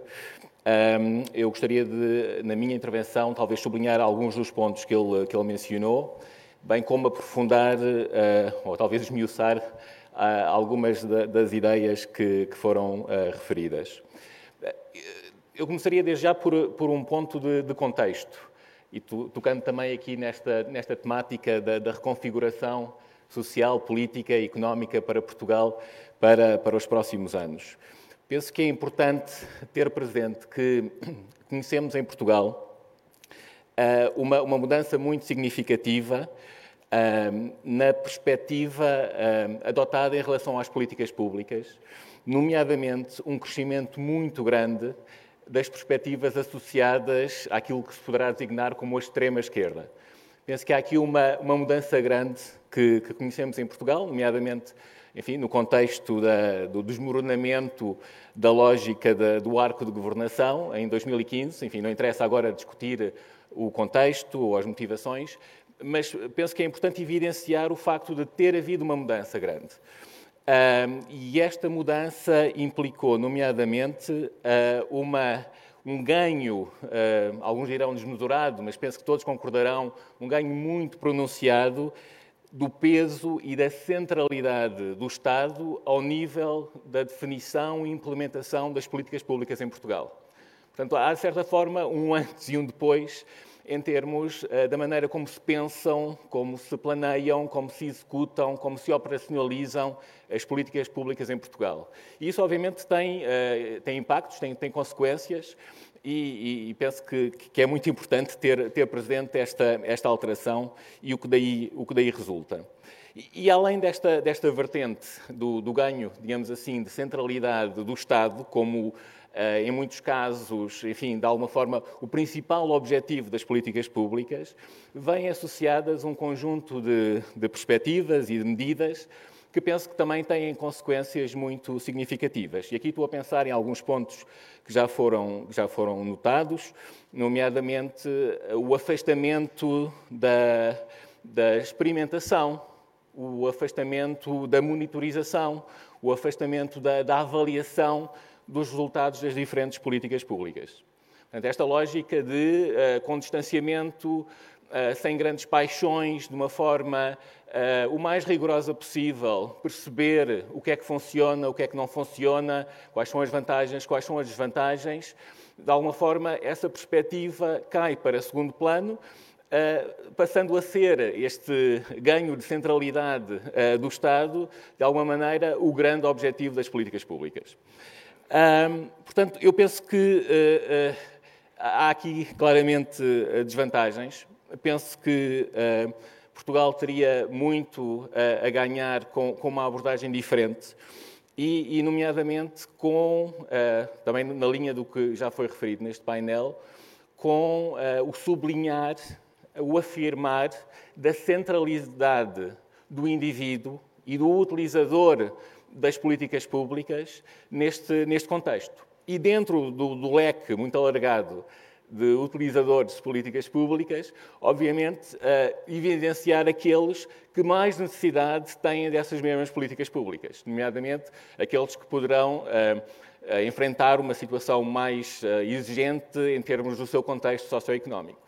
Um, eu gostaria de, na minha intervenção, talvez sublinhar alguns dos pontos que ele, que ele mencionou, bem como aprofundar, uh, ou talvez esmiuçar, uh, algumas da, das ideias que, foram uh, referidas. Eu começaria desde já por, por um ponto de, de contexto, e to, tocando também aqui nesta, nesta temática da, da, reconfiguração social, política e económica para Portugal para, para os próximos anos. Penso que é importante ter presente que conhecemos em Portugal uma, uma mudança muito significativa na perspectiva adotada em relação às políticas públicas, nomeadamente um crescimento muito grande das perspectivas associadas àquilo que se poderá designar como a extrema-esquerda. Penso que há aqui uma, uma mudança grande que, que conhecemos em Portugal, nomeadamente enfim, no contexto da, do desmoronamento da lógica da, do arco de governação em 2015. Enfim, não interessa agora discutir o contexto ou as motivações, mas penso que é importante evidenciar o facto de ter havido uma mudança grande. E esta mudança implicou, nomeadamente, uh, uma, um ganho, uh, alguns dirão desmesurado, mas penso que todos concordarão, um ganho muito pronunciado do peso e da centralidade do Estado ao nível da definição e implementação das políticas públicas em Portugal. Portanto, há, de certa forma, um antes e um depois em termos uh, da maneira como se pensam, como se planeiam, como se executam, como se operacionalizam as políticas públicas em Portugal. E isso, obviamente, tem, uh, tem impactos, tem, tem consequências, e, e, penso que, que, é muito importante ter, ter presente esta, esta alteração e o que daí, o que daí resulta. E, e além desta, desta vertente do, do, ganho, digamos assim, de centralidade do Estado, como eh, em muitos casos, enfim, de alguma forma, o principal objetivo das políticas públicas, vêm associadas um conjunto de, de perspectivas e de medidas que penso que também têm consequências muito significativas. E aqui estou a pensar em alguns pontos que já foram, já foram notados, nomeadamente eh, o afastamento da, da experimentação, o afastamento da monitorização, o afastamento da, da avaliação dos resultados das diferentes políticas públicas. Portanto, esta lógica de, uh, com distanciamento, uh, sem grandes paixões, de uma forma uh, o mais rigorosa possível, perceber o que é que funciona, o que é que não funciona, quais são as vantagens, quais são as desvantagens. De alguma forma, essa perspectiva cai para segundo plano, Uh, passando a ser este ganho de centralidade uh, do Estado, de alguma maneira, o grande objetivo das políticas públicas. Uh, portanto, eu penso que há aqui claramente desvantagens. Penso que Portugal teria muito a, ganhar com, com, uma abordagem diferente e, e nomeadamente, com, uh, também na linha do que já foi referido neste painel, com uh, o sublinhar, o afirmar da centralidade do indivíduo e do utilizador das políticas públicas neste, neste contexto. E dentro do, do leque muito alargado de utilizadores de políticas públicas, obviamente, uh, evidenciar aqueles que mais necessidade têm dessas mesmas políticas públicas, nomeadamente aqueles que poderão uh, enfrentar uma situação mais exigente em termos do seu contexto socioeconómico.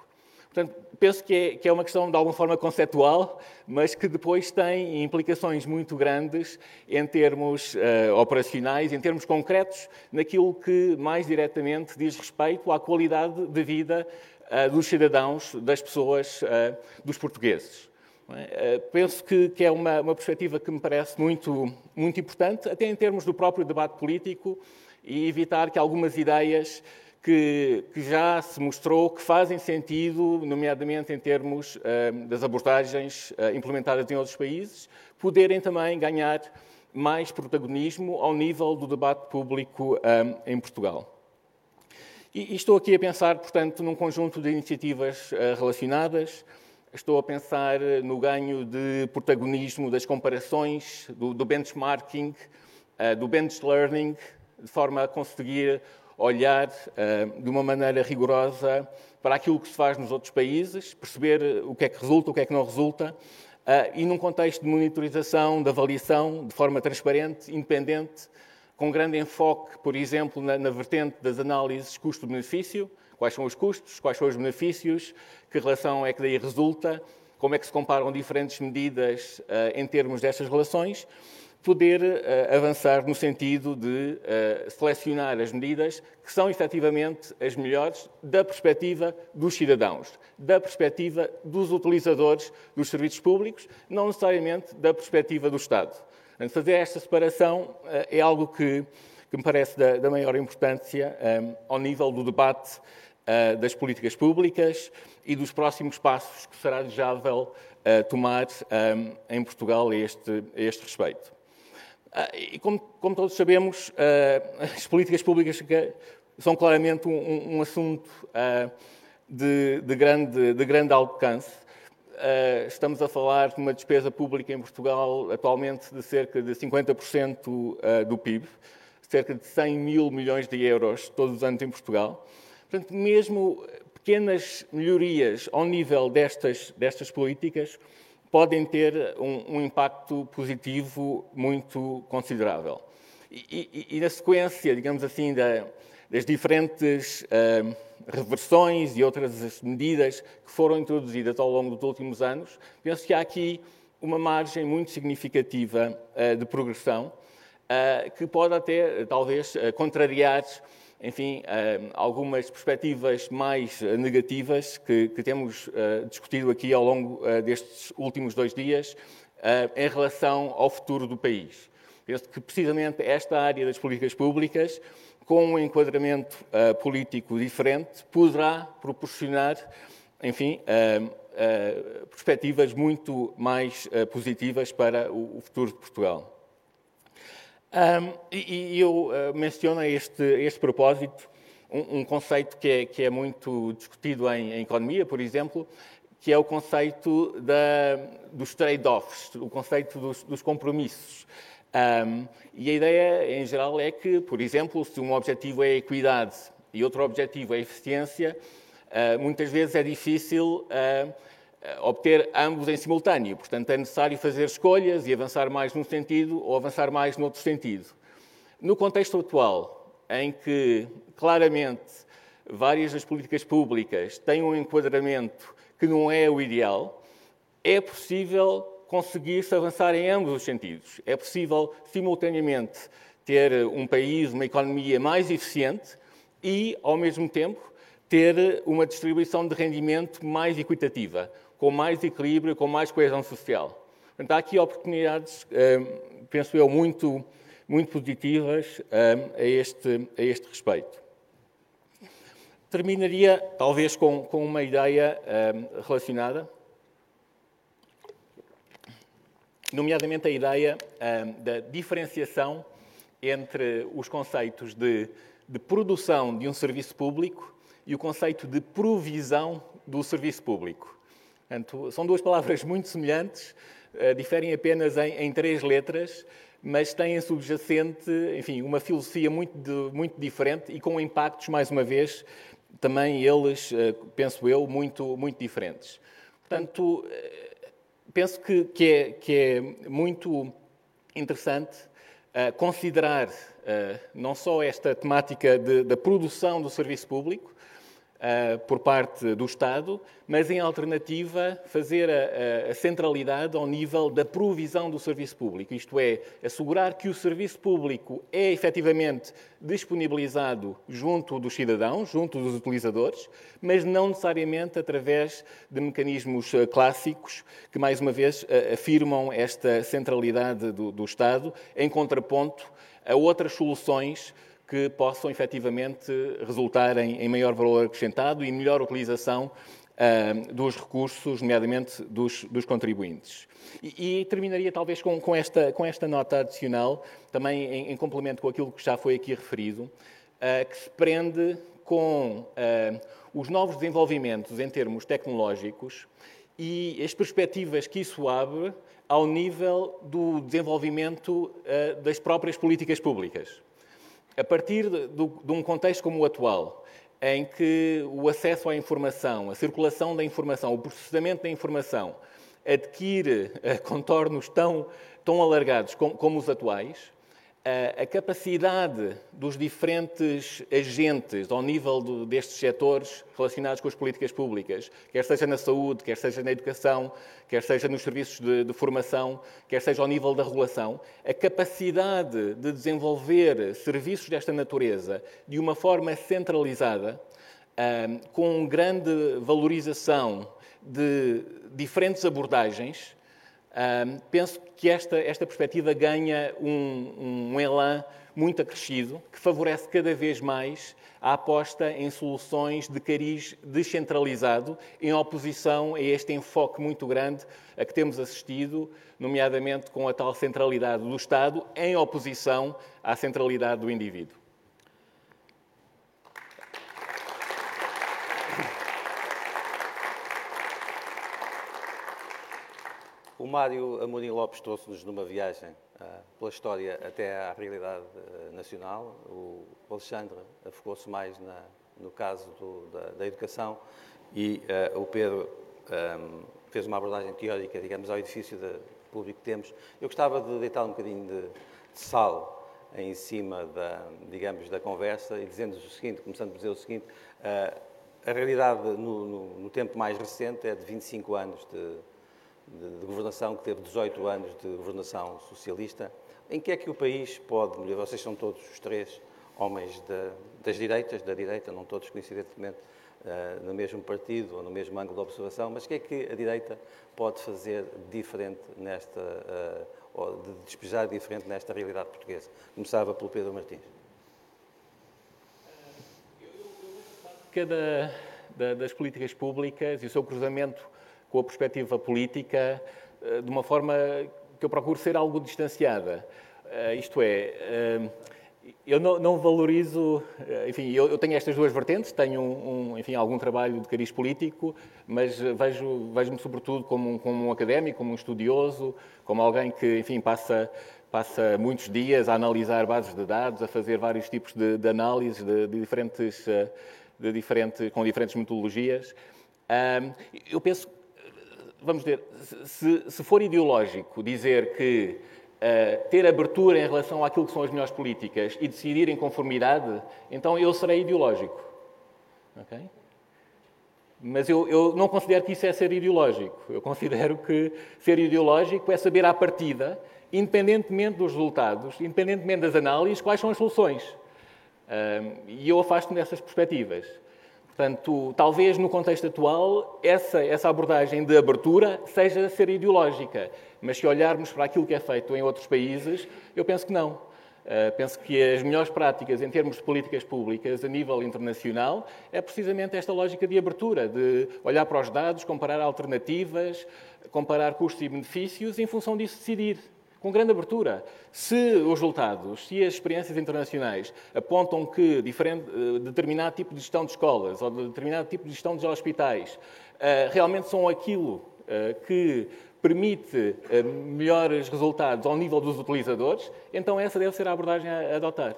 Portanto, penso que é, que é, uma questão de alguma forma conceptual, mas que depois tem implicações muito grandes em termos uh, operacionais, em termos concretos, naquilo que mais diretamente diz respeito à qualidade de vida uh, dos cidadãos, das pessoas, uh, dos portugueses. É? Penso que, que é uma, uma, perspectiva que me parece muito, muito importante, até em termos do próprio debate político, e evitar que algumas ideias que, que, já se mostrou que fazem sentido, nomeadamente em termos uh, das abordagens uh, implementadas em outros países, poderem também ganhar mais protagonismo ao nível do debate público um, em Portugal. E, estou aqui a pensar, portanto, num conjunto de iniciativas relacionadas. Estou a pensar no ganho de protagonismo das comparações, do, do benchmarking, do bench learning, de forma a conseguir olhar uh, de uma maneira rigorosa para aquilo que se faz nos outros países, perceber o que é que resulta, o que é que não resulta, uh, e num contexto de monitorização, de avaliação, de forma transparente, independente, com grande enfoque, por exemplo, na, na vertente das análises custo-benefício, quais são os custos, quais são os benefícios, que relação é que daí resulta, como é que se comparam diferentes medidas uh, em termos destas relações, poder uh, avançar no sentido de uh, selecionar as medidas que são efetivamente as melhores da perspectiva dos cidadãos, da perspectiva dos utilizadores dos serviços públicos, não necessariamente da perspectiva do Estado. Fazer esta separação uh, é algo que, que, me parece da, da maior importância um, ao nível do debate das políticas públicas e dos próximos passos que será desejável tomar um, em Portugal a este, a este respeito. Ah, e como, como, todos sabemos, ah, as políticas públicas são claramente um, um assunto ah, de, de, grande, de grande alcance. estamos a falar de uma despesa pública em Portugal atualmente de cerca de 50% do PIB, cerca de 100 mil milhões de euros todos os anos em Portugal. Portanto, mesmo pequenas melhorias ao nível destas, destas políticas podem ter um, um impacto positivo muito considerável. E, e, e, na sequência, digamos assim, da, das diferentes uh, reversões e outras medidas que foram introduzidas ao longo dos últimos anos, penso que há aqui uma margem muito significativa uh, de progressão, uh, que pode até, talvez, contrariar enfim, algumas perspectivas mais negativas que, que temos discutido aqui ao longo destes últimos dois dias em relação ao futuro do país. Penso que precisamente esta área das políticas públicas, com um enquadramento político diferente, poderá proporcionar, enfim, perspectivas muito mais positivas para o, futuro de Portugal. Um, e, e, eu menciono a este, este propósito um, um conceito que é, que é, muito discutido em, em, economia, por exemplo, que é o conceito da, dos trade-offs, o conceito dos, dos compromissos. Um, e a ideia, em geral, é que, por exemplo, se um objetivo é a equidade e outro objetivo é a eficiência, uh, muitas vezes é difícil uh, obter ambos em simultâneo. Portanto, é necessário fazer escolhas e avançar mais num sentido ou avançar mais noutro sentido. No contexto atual, em que claramente várias das políticas públicas têm um enquadramento que não é o ideal, é possível conseguir-se avançar em ambos os sentidos. É possível, simultaneamente, ter um país, uma economia mais eficiente e, ao mesmo tempo, ter uma distribuição de rendimento mais equitativa, com mais equilíbrio, com mais coesão social. Portanto, há aqui oportunidades, hum, penso eu, muito, muito positivas hum, a este, a este respeito. Terminaria, talvez, com, com uma ideia hum, relacionada nomeadamente a ideia da diferenciação entre os conceitos de, de, produção de um serviço público e o conceito de provisão do serviço público. Portanto, são duas palavras muito semelhantes, uh, diferem apenas em, em, três letras, mas têm subjacente, enfim, uma filosofia muito, de, muito diferente e com impactos, mais uma vez, também eles, uh, penso eu, muito, muito diferentes. Portanto, penso que, que, é, que é muito interessante considerar não só esta temática da produção do serviço público, uh, por parte do Estado, mas em alternativa fazer a, a, centralidade ao nível da provisão do serviço público, isto é, assegurar que o serviço público é efetivamente disponibilizado junto dos cidadãos, junto dos utilizadores, mas não necessariamente através de mecanismos eh, clássicos que, mais uma vez, eh, afirmam esta centralidade do, do Estado em contraponto a outras soluções que possam efetivamente resultar em, em maior valor acrescentado e melhor utilização uh, dos recursos, nomeadamente dos, dos contribuintes. E, e, terminaria talvez com, com, esta, com esta nota adicional, também em, em, complemento com aquilo que já foi aqui referido, uh, que se prende com uh, os novos desenvolvimentos em termos tecnológicos e as perspectivas que isso abre ao nível do desenvolvimento das próprias políticas públicas a partir de, de um contexto como o atual, em que o acesso à informação, a circulação da informação, o processamento da informação adquire eh, contornos tão, tão alargados como, como os atuais, a capacidade dos diferentes agentes ao nível do, destes setores relacionados com as políticas públicas, quer seja na saúde, quer seja na educação, quer seja nos serviços de, de formação, quer seja ao nível da regulação, a capacidade de desenvolver serviços desta natureza de uma forma centralizada, com grande valorização de diferentes abordagens, penso que esta, esta perspectiva ganha um, um elan muito acrescido, que favorece cada vez mais a aposta em soluções de cariz descentralizado, em oposição a este enfoque muito grande a que temos assistido, nomeadamente com a tal centralidade do Estado, em oposição à centralidade do indivíduo. O Mário Amorim Lopes trouxe-nos numa viagem uh, pela história até à realidade uh, nacional. O Alexandre focou-se mais na, no caso do, da, da, educação e uh, o Pedro um, fez uma abordagem teórica, digamos, ao edifício de, público que temos. Eu gostava de deitar um bocadinho de, de sal em cima da, digamos, da conversa e dizendo o seguinte, começando por dizer o seguinte, a realidade no, no, no tempo mais recente é de 25 anos de de, governação, que teve 18 anos de governação socialista. Em que é que o país pode melhorar? Vocês são todos os três homens de, das direitas, da direita, não todos coincidentemente uh, no mesmo partido ou no mesmo ângulo de observação, mas o que é que a direita pode fazer diferente nesta, uh, ou de despejar diferente nesta realidade portuguesa? Começava pelo Pedro Martins. Cada das políticas públicas e o seu cruzamento com a perspectiva política eh, de uma forma que eu procuro ser algo distanciada. Eh, isto é, eh, eu não, valorizo, enfim, eu, tenho estas duas vertentes, tenho um, enfim, algum trabalho de cariz político, mas vejo, vejo-me sobretudo como um, como um académico, como um estudioso, como alguém que, enfim, passa, passa muitos dias a analisar bases de dados, a fazer vários tipos de, de análises de, de diferentes, de diferente, com diferentes metodologias. Eu penso vamos dizer, se, se for ideológico dizer que uh, ter abertura em relação àquilo que são as melhores políticas e decidir em conformidade, então eu serei ideológico. Okay? Mas eu, eu, não considero que isso é ser ideológico. Eu considero que ser ideológico é saber à partida, independentemente dos resultados, independentemente das análises, quais são as soluções. Um, e eu afasto-me dessas perspectivas. Portanto, talvez no contexto atual, essa, essa abordagem de abertura seja ser ideológica. Mas se olharmos para aquilo que é feito em outros países, eu penso que não. Uh, penso que as melhores práticas em termos de políticas públicas a nível internacional é precisamente esta lógica de abertura, de olhar para os dados, comparar alternativas, comparar custos e benefícios e, em função disso, decidir com grande abertura. Se os resultados, se as experiências internacionais apontam que eh, determinado tipo de gestão de escolas ou de determinado tipo de gestão de hospitais eh, realmente são aquilo eh, que permite melhores resultados ao nível dos utilizadores, então essa deve ser a abordagem a adotar.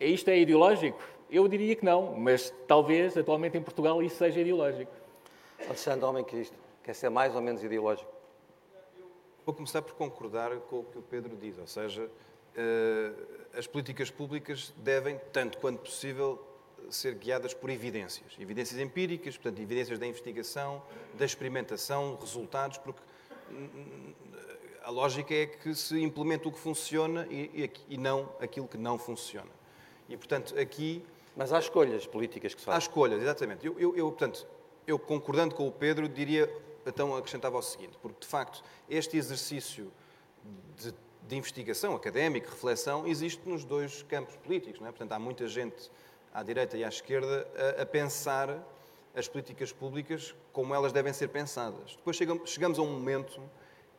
Isto é ideológico? Eu diria que não, mas talvez atualmente em Portugal isso seja ideológico. Alexandre Homem Cristo, quer ser mais ou menos ideológico? Vou começar por concordar com o que o Pedro diz, ou seja, eh, as políticas públicas devem, tanto quanto possível, ser guiadas por evidências. Evidências empíricas, portanto, evidências da investigação, da experimentação, resultados, porque hum, a lógica é que se implementa o que funciona e, e não aquilo que não funciona. E, portanto, aqui... Mas há escolhas políticas que se fazem. Há escolhas, exatamente. Eu, eu, eu, portanto, eu concordando com o Pedro, diria então acrescentava o seguinte, porque de facto este exercício de, de investigação académica, reflexão, existe nos dois campos políticos. Não é? Portanto, há muita gente à direita e à esquerda a, a pensar as políticas públicas como elas devem ser pensadas. Depois chegamos, chegamos a um momento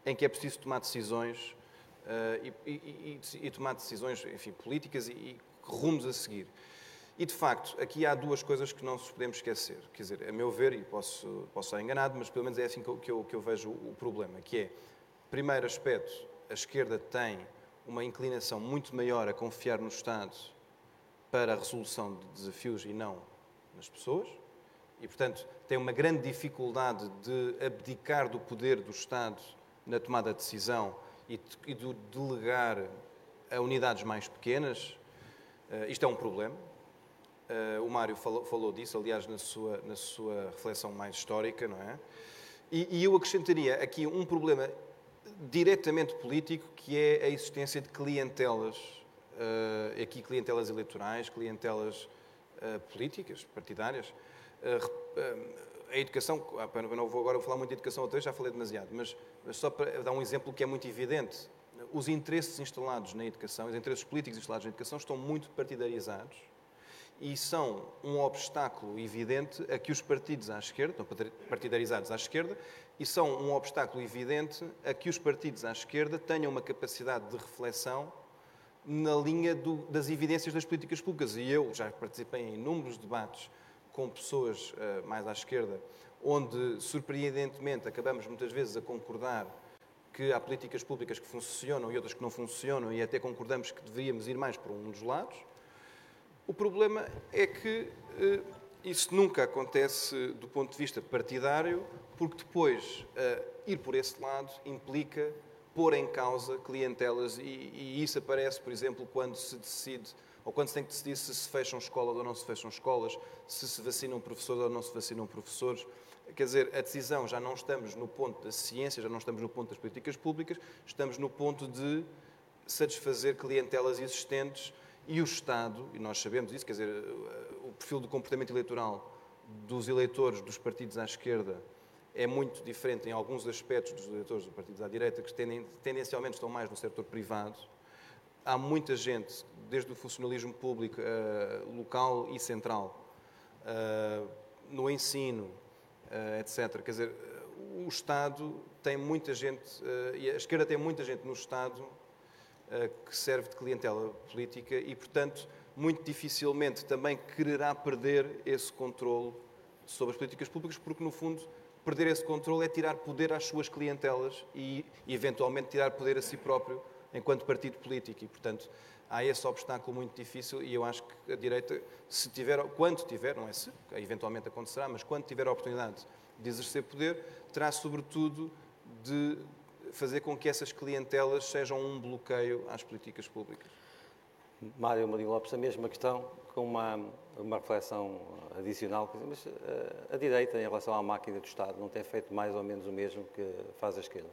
em que é preciso tomar decisões uh, e, e, e, e, tomar decisões enfim, políticas e, rumos a seguir. E, de facto, aqui há duas coisas que não nos podemos esquecer. Quer dizer, a meu ver, e posso, posso estar enganado, mas pelo menos é assim que eu, que eu, que eu vejo o problema, que é, primeiro aspecto, a esquerda tem uma inclinação muito maior a confiar no Estado para a resolução de desafios e não nas pessoas. E, portanto, tem uma grande dificuldade de abdicar do poder do Estado na tomada de decisão e de delegar a unidades mais pequenas. Uh, isto é um problema. Uh, o Mário falou, falou, disso, aliás, na sua, na sua reflexão mais histórica, não é? E, e eu acrescentaria aqui um problema diretamente político, que é a existência de clientelas, uh, aqui clientelas eleitorais, clientelas uh, políticas, partidárias. a educação, ah, não vou agora falar muito de educação outra vez, já falei demasiado, mas, mas só para dar um exemplo que é muito evidente, os interesses instalados na educação, os interesses políticos instalados na educação estão muito partidarizados e são um obstáculo evidente a que os partidos à esquerda, partidarizados à esquerda, e são um obstáculo evidente a que os partidos à esquerda tenham uma capacidade de reflexão na linha do, das evidências das políticas públicas. E eu já participei em inúmeros debates com pessoas uh, mais à esquerda, onde, surpreendentemente, acabamos muitas vezes a concordar que há políticas públicas que funcionam e outras que não funcionam e até concordamos que deveríamos ir mais por um dos lados. O problema é que eh, isso nunca acontece do ponto de vista partidário, porque depois eh, ir por esse lado implica pôr em causa clientelas e, e, isso aparece, por exemplo, quando se decide ou quando se tem que decidir se se fecham escolas ou não se fecham escolas, se se vacinam professores ou não se vacinam professores. Quer dizer, a decisão já não estamos no ponto da ciência, já não estamos no ponto das políticas públicas, estamos no ponto de satisfazer clientelas existentes e o Estado, e nós sabemos isso, quer dizer, o perfil do comportamento eleitoral dos eleitores dos partidos à esquerda é muito diferente em alguns aspectos dos eleitores dos partidos à direita, que tendencialmente estão mais no setor privado. Há muita gente, desde o funcionalismo público uh, local e central, uh, no ensino, uh, etc. Quer dizer, o Estado tem muita gente, e a esquerda tem muita gente no Estado que serve de clientela política e, portanto, muito dificilmente também quererá perder esse controle sobre as políticas públicas, porque, no fundo, perder esse controle é tirar poder às suas clientelas e, eventualmente, tirar poder a si próprio enquanto partido político. E, portanto, há esse obstáculo muito difícil e eu acho que a direita, se tiver, quando tiver, não é se, eventualmente acontecerá, mas quando tiver a oportunidade de exercer poder, terá sobretudo de fazer com que essas clientelas sejam um bloqueio às políticas públicas. Mário Marinho Lopes, a mesma questão, com uma, uma reflexão adicional, mas eh, a direita, em relação à máquina do Estado, não tem feito mais ou menos o mesmo que faz a esquerda?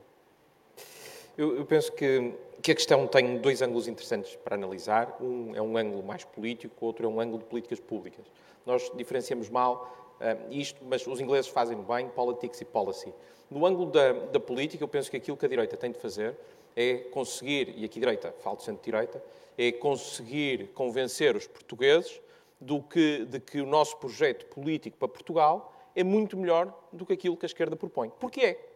Eu, eu penso que, que, a questão tem dois ângulos interessantes para analisar. Um é um ângulo mais político, o outro é um ângulo de políticas públicas. Nós diferenciamos mal isto, mas os ingleses fazem bem, politics e policy. No ângulo da, da política, eu penso que aquilo que a direita tem de fazer é conseguir, e aqui direita, falo de centro-direita, é conseguir convencer os portugueses do que, de que o nosso projeto político para Portugal é muito melhor do que aquilo que a esquerda propõe. Porque é.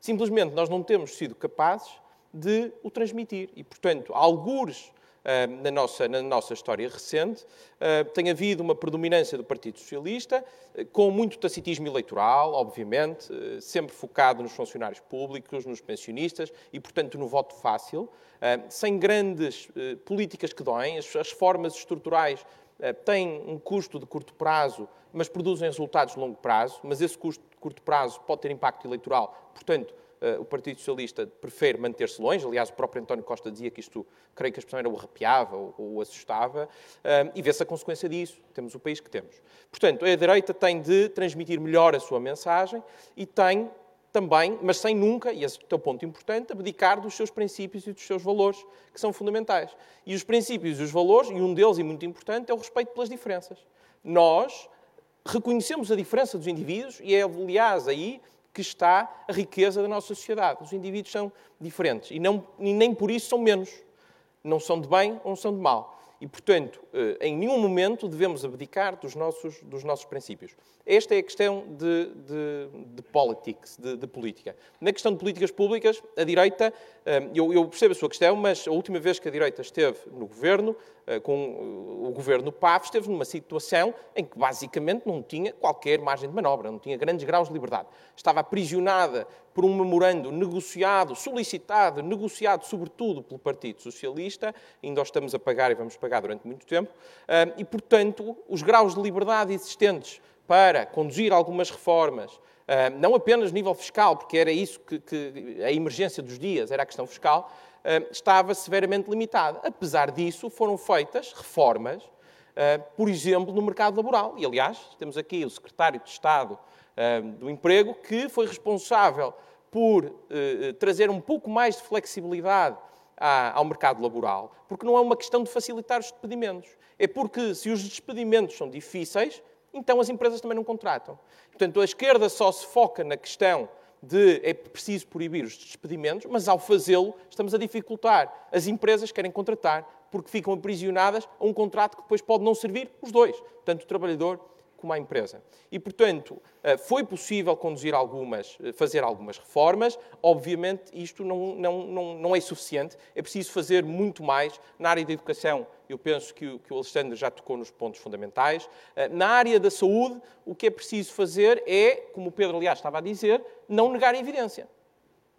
Simplesmente nós não temos sido capazes de o transmitir. E, portanto, algures na nossa, na nossa história recente, ah, tem havido uma predominância do Partido Socialista, ah, com muito tacitismo eleitoral, obviamente, sempre focado nos funcionários públicos, nos pensionistas e, portanto, no voto fácil, sem grandes políticas que doem. As reformas estruturais têm um custo de curto prazo, mas produzem resultados de longo prazo, mas esse custo de curto prazo pode ter impacto eleitoral, portanto, eh, o Partido Socialista prefere manter-se longe. Aliás, o próprio António Costa dizia que isto, creio que a expressão era o arrepiava ou o assustava, eh, e vê-se a consequência disso. Temos o país que temos. Portanto, a direita tem de transmitir melhor a sua mensagem e tem também, mas sem nunca, e esse é o ponto importante, abdicar dos seus princípios e dos seus valores, que são fundamentais. E os princípios e os valores, e um deles, e muito importante, é o respeito pelas diferenças. Nós reconhecemos a diferença dos indivíduos, e é, aliás, aí que está a riqueza da nossa sociedade. Os indivíduos são diferentes e, não, e nem por isso são menos. Não são de bem ou não são de mal. E, portanto, eh, em nenhum momento devemos abdicar dos nossos, dos nossos princípios. Esta é a questão de, de, de politics, de, de, política. Na questão de políticas públicas, a direita, eh, eu, eu, percebo a sua questão, mas a última vez que a direita esteve no governo, eh, com o governo PAF, esteve numa situação em que basicamente não tinha qualquer margem de manobra, não tinha grandes graus de liberdade. Estava aprisionada por um memorando negociado, solicitado, negociado sobretudo pelo Partido Socialista, ainda o estamos a pagar e vamos pagar durante muito tempo, eh, e portanto os graus de liberdade existentes para conduzir algumas reformas, eh, não apenas nível fiscal, porque era isso que, que a emergência dos dias, era a questão fiscal, eh, estava severamente limitada. Apesar disso, foram feitas reformas, por exemplo, no mercado laboral. E, aliás, temos aqui o secretário de Estado do Emprego, que foi responsável por trazer um pouco mais de flexibilidade ao mercado laboral, porque não é uma questão de facilitar os despedimentos. É porque, se os despedimentos são difíceis, então as empresas também não contratam. Portanto, a esquerda só se foca na questão de é preciso proibir os despedimentos, mas ao fazê-lo estamos a dificultar. As empresas querem contratar porque ficam aprisionadas a um contrato que depois pode não servir os dois, tanto o trabalhador como a empresa. E, portanto, eh, foi possível conduzir algumas, eh, fazer algumas reformas. Obviamente, isto não, não, não, não é suficiente. É preciso fazer muito mais na área da educação. Eu penso que o, que o Alexandre já tocou nos pontos fundamentais. Eh, na área da saúde, o que é preciso fazer é, como o Pedro, aliás, estava a dizer, não negar a evidência.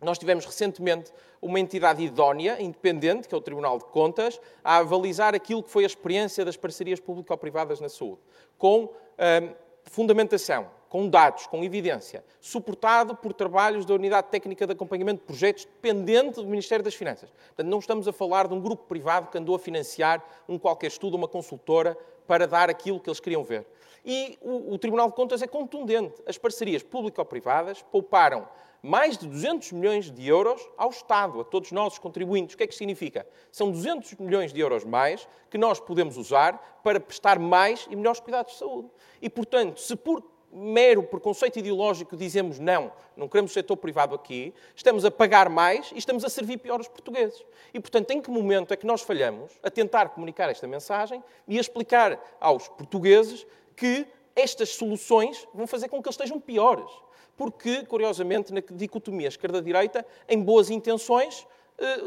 nós tivemos recentemente uma entidade idónea, independente, que é o Tribunal de Contas, a avalizar aquilo que foi a experiência das parcerias público-privadas na saúde, com hum, fundamentação, com dados, com evidência, suportado por trabalhos da Unidade Técnica de Acompanhamento de Projetos, dependente do Ministério das Finanças. Portanto, não estamos a falar de um grupo privado que andou a financiar um qualquer estudo, uma consultora, para dar aquilo que eles queriam ver. E o, o Tribunal de Contas é contundente. As parcerias público-privadas pouparam mais de 200 milhões de euros ao Estado, a todos nós, os contribuintes. O que é que significa? São 200 milhões de euros mais que nós podemos usar para prestar mais e melhores cuidados de saúde. E, portanto, se por mero preconceito ideológico dizemos não, não queremos setor privado aqui, estamos a pagar mais e estamos a servir pior os portugueses. E, portanto, em que momento é que nós falhamos a tentar comunicar esta mensagem e a explicar aos portugueses que estas soluções vão fazer com que eles estejam piores? porque, curiosamente, na dicotomia esquerda-direita, em boas intenções,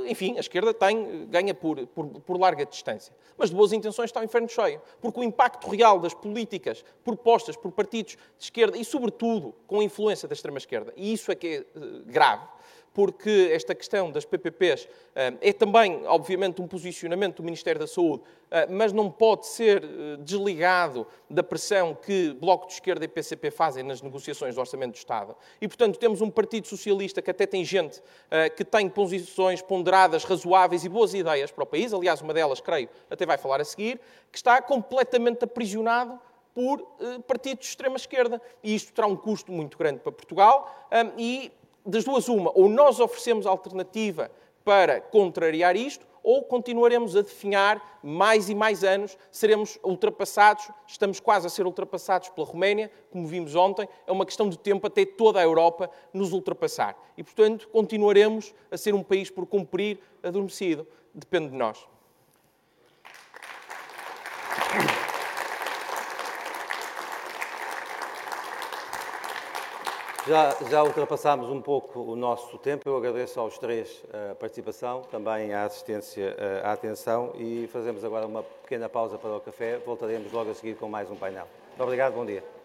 enfim, a esquerda tem, ganha por, por, por, larga distância. Mas de boas intenções está o inferno cheio. Porque o impacto real das políticas propostas por partidos de esquerda e, sobretudo, com a influência da extrema-esquerda, e isso é que é eh, grave, porque esta questão das PPPs eh, é também, obviamente, um posicionamento do Ministério da Saúde, eh, mas não pode ser eh, desligado da pressão que Bloco de Esquerda e PCP fazem nas negociações do Orçamento do Estado. E, portanto, temos um Partido Socialista que até tem gente que tem posições ponderadas, razoáveis e boas ideias para o país, aliás, uma delas, creio, até vai falar a seguir, que está completamente aprisionado por partidos de extrema-esquerda. E isto terá um custo muito grande para Portugal e das duas, uma, ou nós oferecemos alternativa para contrariar isto, ou continuaremos a definhar mais e mais anos, seremos ultrapassados, estamos quase a ser ultrapassados pela Roménia, como vimos ontem, é uma questão de tempo até toda a Europa nos ultrapassar. E, portanto, continuaremos a ser um país por cumprir adormecido. Depende de nós. Já, já ultrapassámos um pouco o nosso tempo. Eu agradeço aos três a participação, também a assistência, a atenção e fazemos agora uma pequena pausa para o café. Voltaremos logo a seguir com mais um painel. Muito obrigado, bom dia.